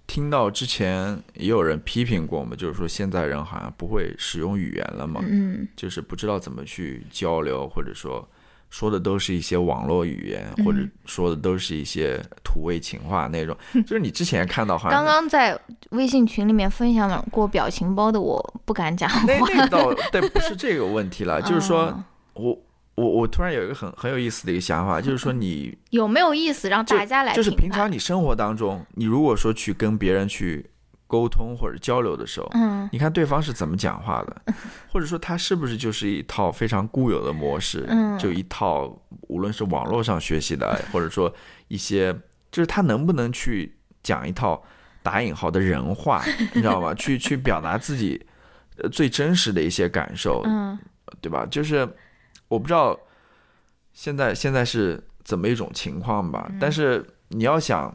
听到之前也有人批评过嘛，就是说现在人好像不会使用语言了嘛，嗯，就是不知道怎么去交流，或者说。说的都是一些网络语言，或者说的都是一些土味情话那种。(laughs) 就是你之前看到，好像刚刚在微信群里面分享过表情包的，我不敢讲话。那那倒对，不是这个问题了。就是说我我我突然有一个很很有意思的一个想法，就是说你有没有意思让大家来？就是平常你生活当中，你如果说去跟别人去。沟通或者交流的时候，嗯，你看对方是怎么讲话的，(laughs) 或者说他是不是就是一套非常固有的模式，嗯，就一套无论是网络上学习的，或者说一些，就是他能不能去讲一套打引号的人话，你知道吗？去去表达自己最真实的一些感受，嗯，对吧？就是我不知道现在现在是怎么一种情况吧，但是你要想。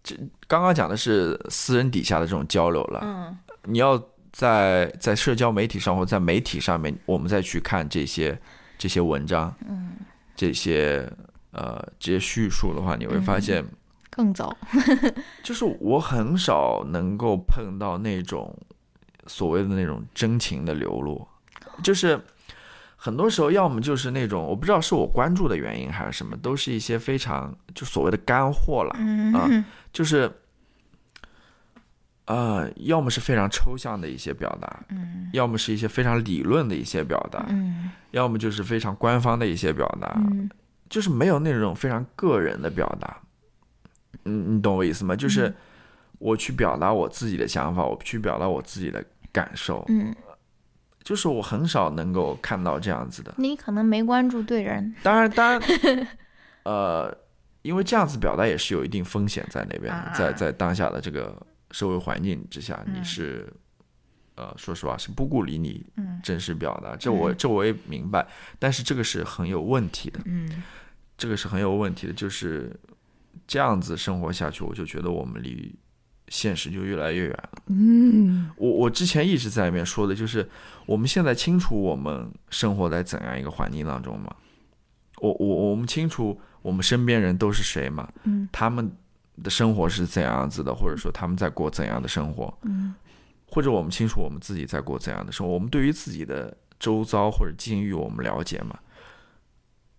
这刚刚讲的是私人底下的这种交流了。嗯，你要在在社交媒体上或在媒体上面，我们再去看这些这些文章，嗯，这些呃这些叙述的话，你会发现更早。就是我很少能够碰到那种所谓的那种真情的流露，就是。很多时候，要么就是那种我不知道是我关注的原因还是什么，都是一些非常就所谓的干货了啊，就是呃，要么是非常抽象的一些表达，嗯，要么是一些非常理论的一些表达，嗯，要么就是非常官方的一些表达，嗯，就是没有那种非常个人的表达，嗯，你懂我意思吗？就是我去表达我自己的想法，我去表达我自己的感受，嗯，就是我很少能够看到这样子的。你可能没关注对人。当然，当然，(laughs) 呃，因为这样子表达也是有一定风险在那边，在在当下的这个。社会环境之下，你是，呃，说实话是不顾理你真实表达，这我这我也明白，但是这个是很有问题的，嗯，这个是很有问题的，就是这样子生活下去，我就觉得我们离现实就越来越远了，嗯，我我之前一直在里面说的就是，我们现在清楚我们生活在怎样一个环境当中吗？我我我们清楚我们身边人都是谁吗？嗯，他们。的生活是怎样子的，或者说他们在过怎样的生活？嗯，或者我们清楚我们自己在过怎样的生活？我们对于自己的周遭或者境遇，我们了解吗？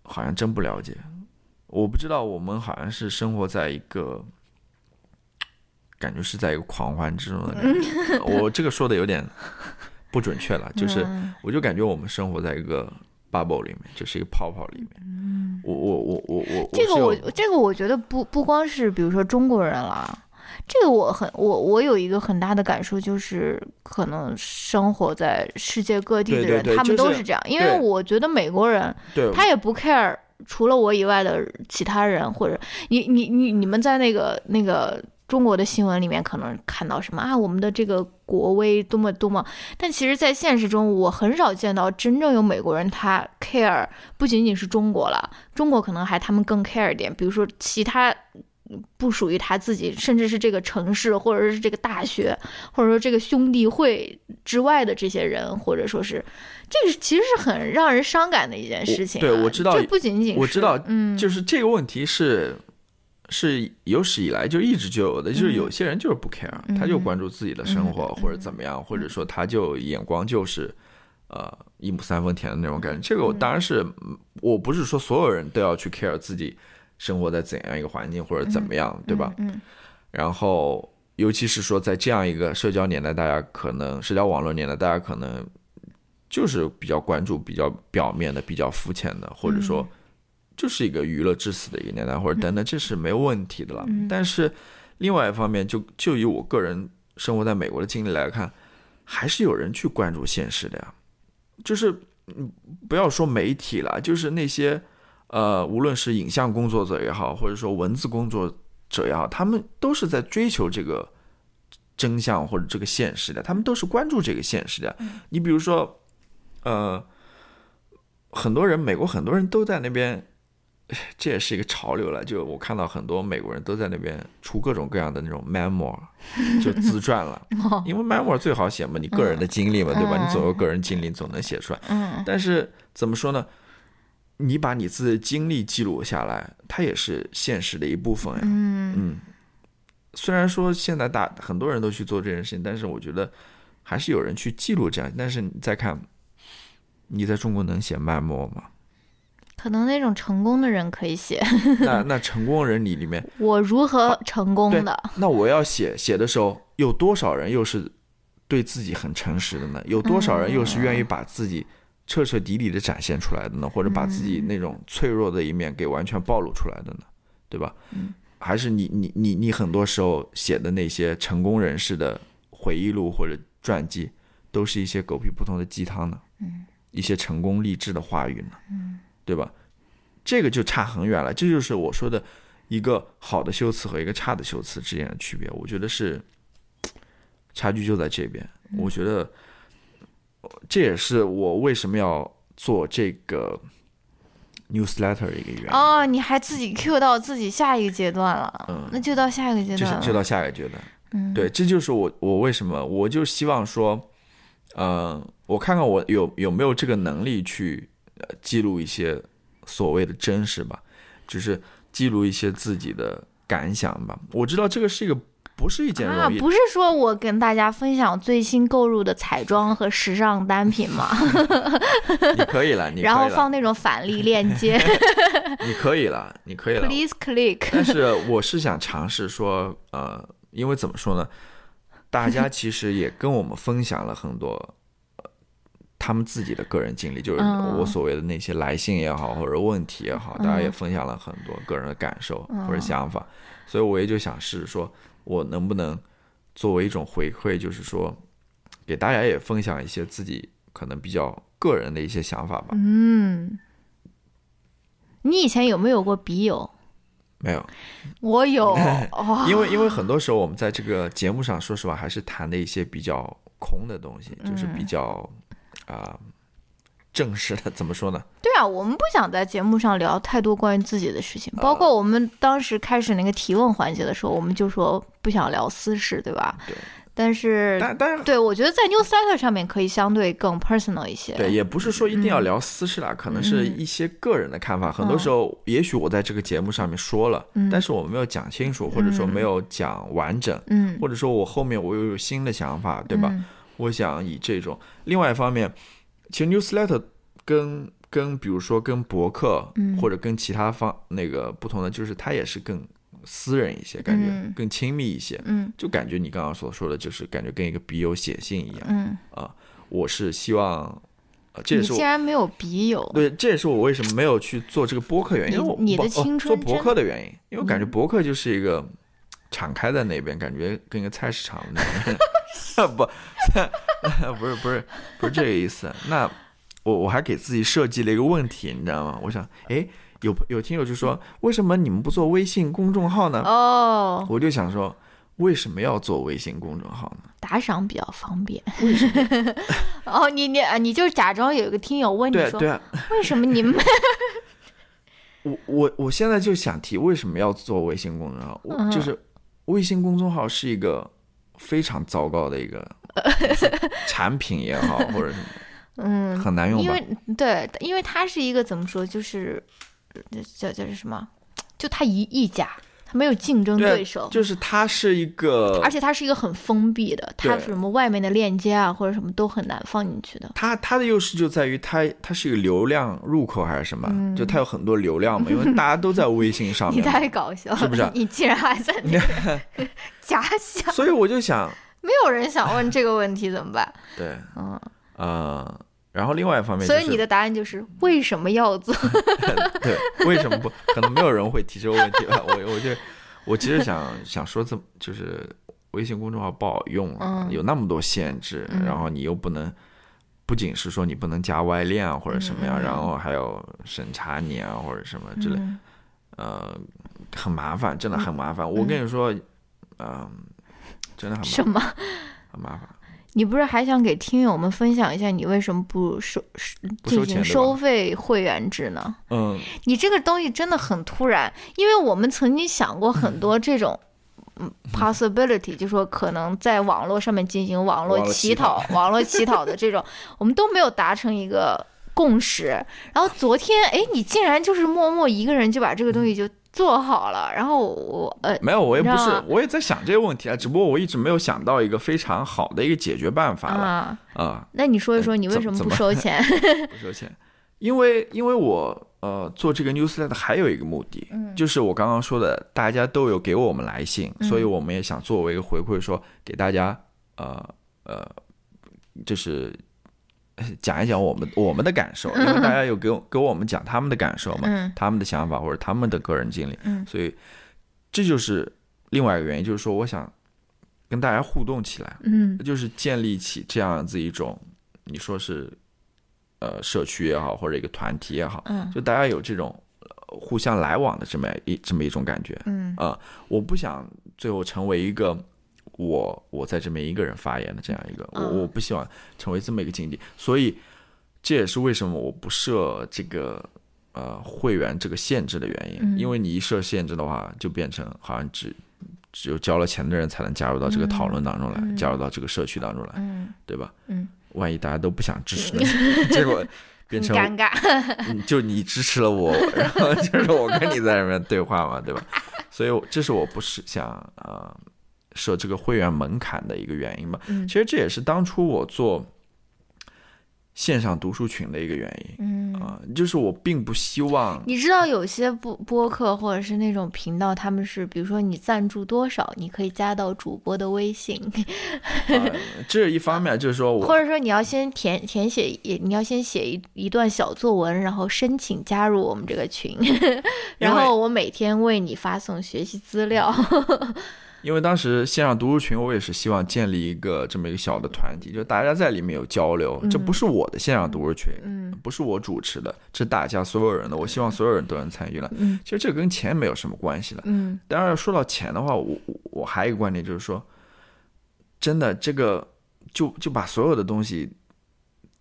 好像真不了解。我不知道，我们好像是生活在一个感觉是在一个狂欢之中的感觉。我这个说的有点不准确了，就是我就感觉我们生活在一个 bubble 里面，就是一个泡泡里面。我我我我我这个我这个我觉得不不光是比如说中国人了，这个我很我我有一个很大的感受就是，可能生活在世界各地的人，他们都是这样，因为我觉得美国人他也不 care 除了我以外的其他人，或者你你你你们在那个那个。中国的新闻里面可能看到什么啊？我们的这个国威多么多么，但其实，在现实中，我很少见到真正有美国人他 care，不仅仅是中国了，中国可能还他们更 care 一点。比如说，其他不属于他自己，甚至是这个城市，或者是这个大学，或者说这个兄弟会之外的这些人，或者说是这个，其实是很让人伤感的一件事情。对，我知道，这不仅仅我知道，嗯，就是这个问题是。是有史以来就一直就有的，就是有些人就是不 care，他就关注自己的生活或者怎么样，或者说他就眼光就是，呃，一亩三分田的那种感觉。这个我当然是，我不是说所有人都要去 care 自己生活在怎样一个环境或者怎么样，对吧？嗯。然后，尤其是说在这样一个社交年代，大家可能社交网络年代，大家可能就是比较关注比较表面的、比较肤浅的，或者说。就是一个娱乐至死的一个年代，或者等等，这是没有问题的了。但是，另外一方面，就就以我个人生活在美国的经历来看，还是有人去关注现实的呀。就是，不要说媒体了，就是那些呃，无论是影像工作者也好，或者说文字工作者也好，他们都是在追求这个真相或者这个现实的，他们都是关注这个现实的。你比如说，呃，很多人，美国很多人都在那边。(laughs) 这也是一个潮流了，就我看到很多美国人都在那边出各种各样的那种 memoir，就自传了。(laughs) 因为 memoir 最好写嘛，你个人的经历嘛，对吧？你总有个人经历，总能写出来。嗯。但是怎么说呢？你把你自己的经历记录下来，它也是现实的一部分呀。嗯嗯。虽然说现在大很多人都去做这件事情，但是我觉得还是有人去记录这样。但是你再看，你在中国能写 memoir 吗？可能那种成功的人可以写。(laughs) 那那成功人里里面，(laughs) 我如何成功的？那我要写写的时候，有多少人又是对自己很诚实的呢？有多少人又是愿意把自己彻彻底底的展现出来的呢？或者把自己那种脆弱的一面给完全暴露出来的呢？对吧？还是你你你你很多时候写的那些成功人士的回忆录或者传记，都是一些狗屁不通的鸡汤呢？嗯，一些成功励志的话语呢？嗯。对吧？这个就差很远了。这就是我说的一个好的修辞和一个差的修辞之间的区别。我觉得是差距就在这边。我觉得这也是我为什么要做这个 newsletter 的一个原因。哦，你还自己 Q 到自己下一个阶段了。嗯，那就到下一个阶段。就就到下一个阶段。嗯，对，这就是我我为什么我就希望说，呃，我看看我有有没有这个能力去。记录一些所谓的真实吧，就是记录一些自己的感想吧。我知道这个是一个不是一件容易，不是说我跟大家分享最新购入的彩妆和时尚单品吗？(laughs) 你可以了，你然后放那种返利链接，(laughs) 你可以了，你可以了。Please click。但是我是想尝试说，呃，因为怎么说呢？大家其实也跟我们分享了很多他们自己的个人经历，就是我所谓的那些来信也好，或者问题也好，大家也分享了很多个人的感受或者想法，所以我也就想试说，我能不能作为一种回馈，就是说给大家也分享一些自己可能比较个人的一些想法吧。嗯，你以前有没有过笔友？没有，我有，(laughs) 因为因为很多时候我们在这个节目上，说实话还是谈的一些比较空的东西，就是比较啊正式的，怎么说呢？对啊，我们不想在节目上聊太多关于自己的事情，包括我们当时开始那个提问环节的时候，我们就说不想聊私事，对吧？对。但是，但但是，对我觉得在 newsletter 上面可以相对更 personal 一些。对，也不是说一定要聊私事啦，可能是一些个人的看法。很多时候，也许我在这个节目上面说了，但是我没有讲清楚，或者说没有讲完整，嗯，或者说我后面我又有新的想法，对吧？我想以这种。另外一方面，其实 newsletter 跟跟比如说跟博客，嗯或者跟其他方那个不同的，就是它也是更。私人一些，感觉更亲密一些，嗯，就感觉你刚刚所说的，就是感觉跟一个笔友写信一样，嗯啊，我是希望，这也是我竟然没有笔友，对，这也是我为什么没有去做这个播客原因，因为我你的青春做博客的原因，因为我感觉博客就是一个敞开在那边，感觉跟一个菜市场那边，(laughs) (laughs) 不，不是不是不是这个意思，那我我还给自己设计了一个问题，你知道吗？我想，哎。有有听友就说，为什么你们不做微信公众号呢？哦，我就想说，为什么要做微信公众号呢？打赏比较方便。为什么？(laughs) 哦，你你啊，你就假装有一个听友问你说，对啊，为什么你们？(laughs) 我我我现在就想提，为什么要做微信公众号？就是微信公众号是一个非常糟糕的一个产品也好，或者什么，嗯，很难用吧？因为对，因为它是一个怎么说，就是。叫叫是什么？就他一一家，他没有竞争对手。就是他是一个，而且他是一个很封闭的，他什么外面的链接啊或者什么都很难放进去的。他他的优势就在于他他是一个流量入口还是什么？就他有很多流量嘛，(laughs) 因为大家都在微信上面。你太搞笑了，是不是？你竟然还在 (laughs) 假想？所以我就想，没有人想问这个问题怎么办？对，嗯呃。然后另外一方面，所以你的答案就是为什么要做？(laughs) 对，为什么不？可能没有人会提这个问题吧。(laughs) 我我就我其实想想说，这就是微信公众号不好用啊，有那么多限制，然后你又不能，不仅是说你不能加外链啊或者什么呀，然后还要审查你啊或者什么之类，呃，很麻烦，真的很麻烦。我跟你说，嗯，真的很什么？很麻烦。你不是还想给听友们分享一下你为什么不收进行收费会员制呢？嗯，你这个东西真的很突然，因为我们曾经想过很多这种嗯 possibility，就说可能在网络上面进行网络乞讨、网络乞讨 (laughs) 的这种，我们都没有达成一个共识。然后昨天，哎，你竟然就是默默一个人就把这个东西就。做好了，然后我呃没有，我也不是，我也在想这个问题啊，只不过我一直没有想到一个非常好的一个解决办法啊啊。那你说一说，你为什么不收钱？(laughs) 不收钱，因为因为我呃做这个 newsletter 还有一个目的，就是我刚刚说的，大家都有给我们来信，所以我们也想作为一个回馈，说给大家呃呃就是。(laughs) 讲一讲我们我们的感受，因为大家有给给我们讲他们的感受嘛，他们的想法或者他们的个人经历，所以这就是另外一个原因，就是说我想跟大家互动起来，嗯，就是建立起这样子一种，你说是呃社区也好，或者一个团体也好，嗯，就大家有这种互相来往的这么一这么一种感觉，嗯。啊，我不想最后成为一个。我我在这边一个人发言的这样一个，我我不希望成为这么一个境地，所以这也是为什么我不设这个呃会员这个限制的原因，因为你一设限制的话，就变成好像只只有交了钱的人才能加入到这个讨论当中来，加入到这个社区当中来，对吧？嗯，万一大家都不想支持，(laughs) 结果变成尴尬，就你支持了我，然后就是我跟你在里面对话嘛，对吧？所以这是我不是想啊。设这个会员门槛的一个原因吧，其实这也是当初我做线上读书群的一个原因，嗯啊，就是我并不希望你知道有些播播客或者是那种频道，他们是比如说你赞助多少，你可以加到主播的微信。这是一方面，就是说我，(laughs) 或者说你要先填填写，也你要先写一一段小作文，然后申请加入我们这个群，然后我每天为你发送学习资料。(laughs) 因为当时线上读书群，我也是希望建立一个这么一个小的团体，就大家在里面有交流。这不是我的线上读书群，嗯，不是我主持的，这是大家所有人的。我希望所有人都能参与了。嗯，其实这跟钱没有什么关系了。嗯，当然说到钱的话，我我还有一个观点就是说，真的这个就就把所有的东西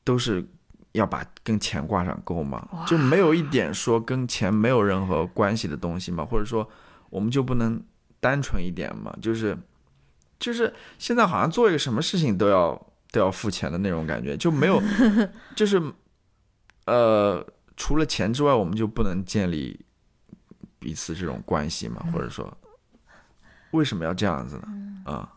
都是要把跟钱挂上钩吗？就没有一点说跟钱没有任何关系的东西吗？或者说我们就不能？单纯一点嘛，就是，就是现在好像做一个什么事情都要都要付钱的那种感觉，就没有，(laughs) 就是，呃，除了钱之外，我们就不能建立彼此这种关系嘛？或者说，为什么要这样子呢？啊，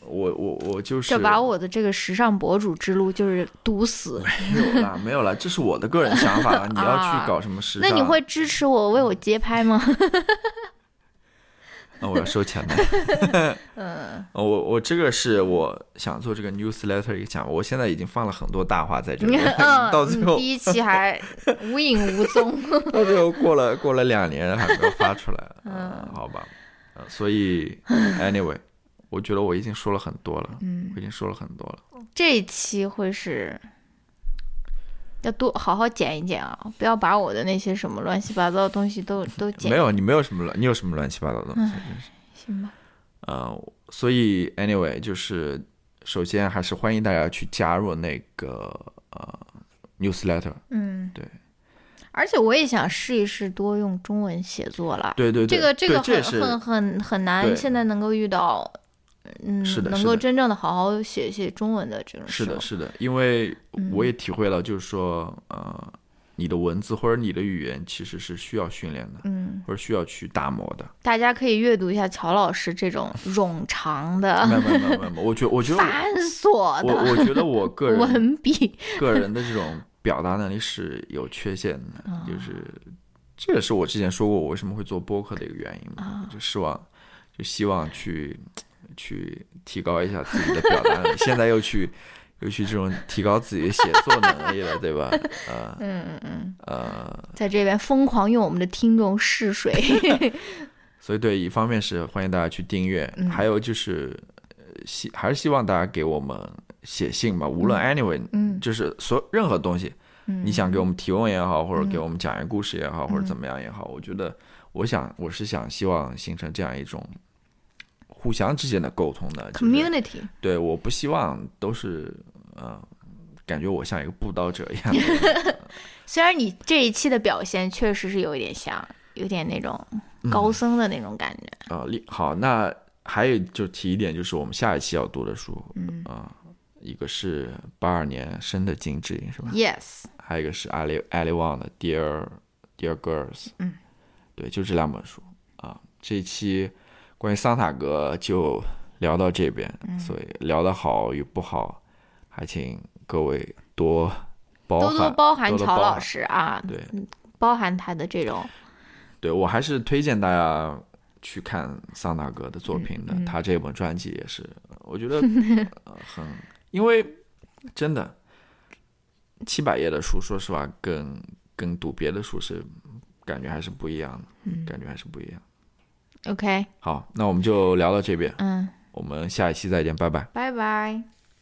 我我我就是，这把我的这个时尚博主之路就是堵死。没有啦，没有啦，这是我的个人想法。(laughs) 你要去搞什么时尚？那你会支持我为我街拍吗？(laughs) 我要收钱的。(laughs) 嗯，我我这个是我想做这个 newsletter 一个讲，我现在已经放了很多大话在这里，到最后第一期还无影无踪，(laughs) 到最后过了过了两年还没有发出来。嗯，好吧，所以 (laughs) anyway，我觉得我已经说了很多了，嗯，我已经说了很多了。这一期会是。要多好好剪一剪啊！不要把我的那些什么乱七八糟的东西都 (laughs) 都剪。没有，你没有什么乱，你有什么乱七八糟的东西？行吧。呃，所以 anyway，就是首先还是欢迎大家去加入那个呃 newsletter。嗯，对。而且我也想试一试多用中文写作了。对对对。这个这个很很很很难，现在能够遇到。嗯，是的，能够真正的好好写一写中文的这种是的，是的，因为我也体会了，就是说，呃，你的文字或者你的语言其实是需要训练的，嗯，或者需要去打磨的。大家可以阅读一下乔老师这种 (laughs) 冗长的，没有没有没有，我觉我觉得繁琐的，我我觉得我 (laughs) (laughs) 个人文笔，个人的这种表达能力是有缺陷的，就是这也是我之前说过我为什么会做播客的一个原因嘛，就希望就希望去。去提高一下自己的表达能力，现在又去 (laughs) 又去这种提高自己的写作能力了，对吧？呃，嗯嗯嗯，呃，在这边疯狂用我们的听众试水，(laughs) 所以对，一方面是欢迎大家去订阅，还有就是希还是希望大家给我们写信吧，无论 anyway，嗯，就是所任何东西，你想给我们提问也好，或者给我们讲一个故事也好，或者怎么样也好，我觉得，我想我是想希望形成这样一种。互相之间的沟通的 community，对，我不希望都是呃，感觉我像一个布道者一样。(laughs) 虽然你这一期的表现确实是有一点像，有点那种高僧的那种感觉。啊，好，那还有就提一点，就是我们下一期要读的书，啊，一个是八二年生的金智英，是吧？Yes。还有一个是艾丽艾丽旺的 Dear Dear Girls，嗯，对，就这两本书啊，这一期。关于桑塔格就聊到这边，所以聊的好与不好，还请各位多包涵，多多包涵乔老师啊，对，包含他的这种。对我还是推荐大家去看桑塔格的作品的，他这本专辑也是，我觉得 (laughs) 很，因为真的七百页的书，说实话，跟跟读别的书是感觉还是不一样的，感觉还是不一样。OK，好，那我们就聊到这边。嗯，我们下一期再见，拜拜。拜拜。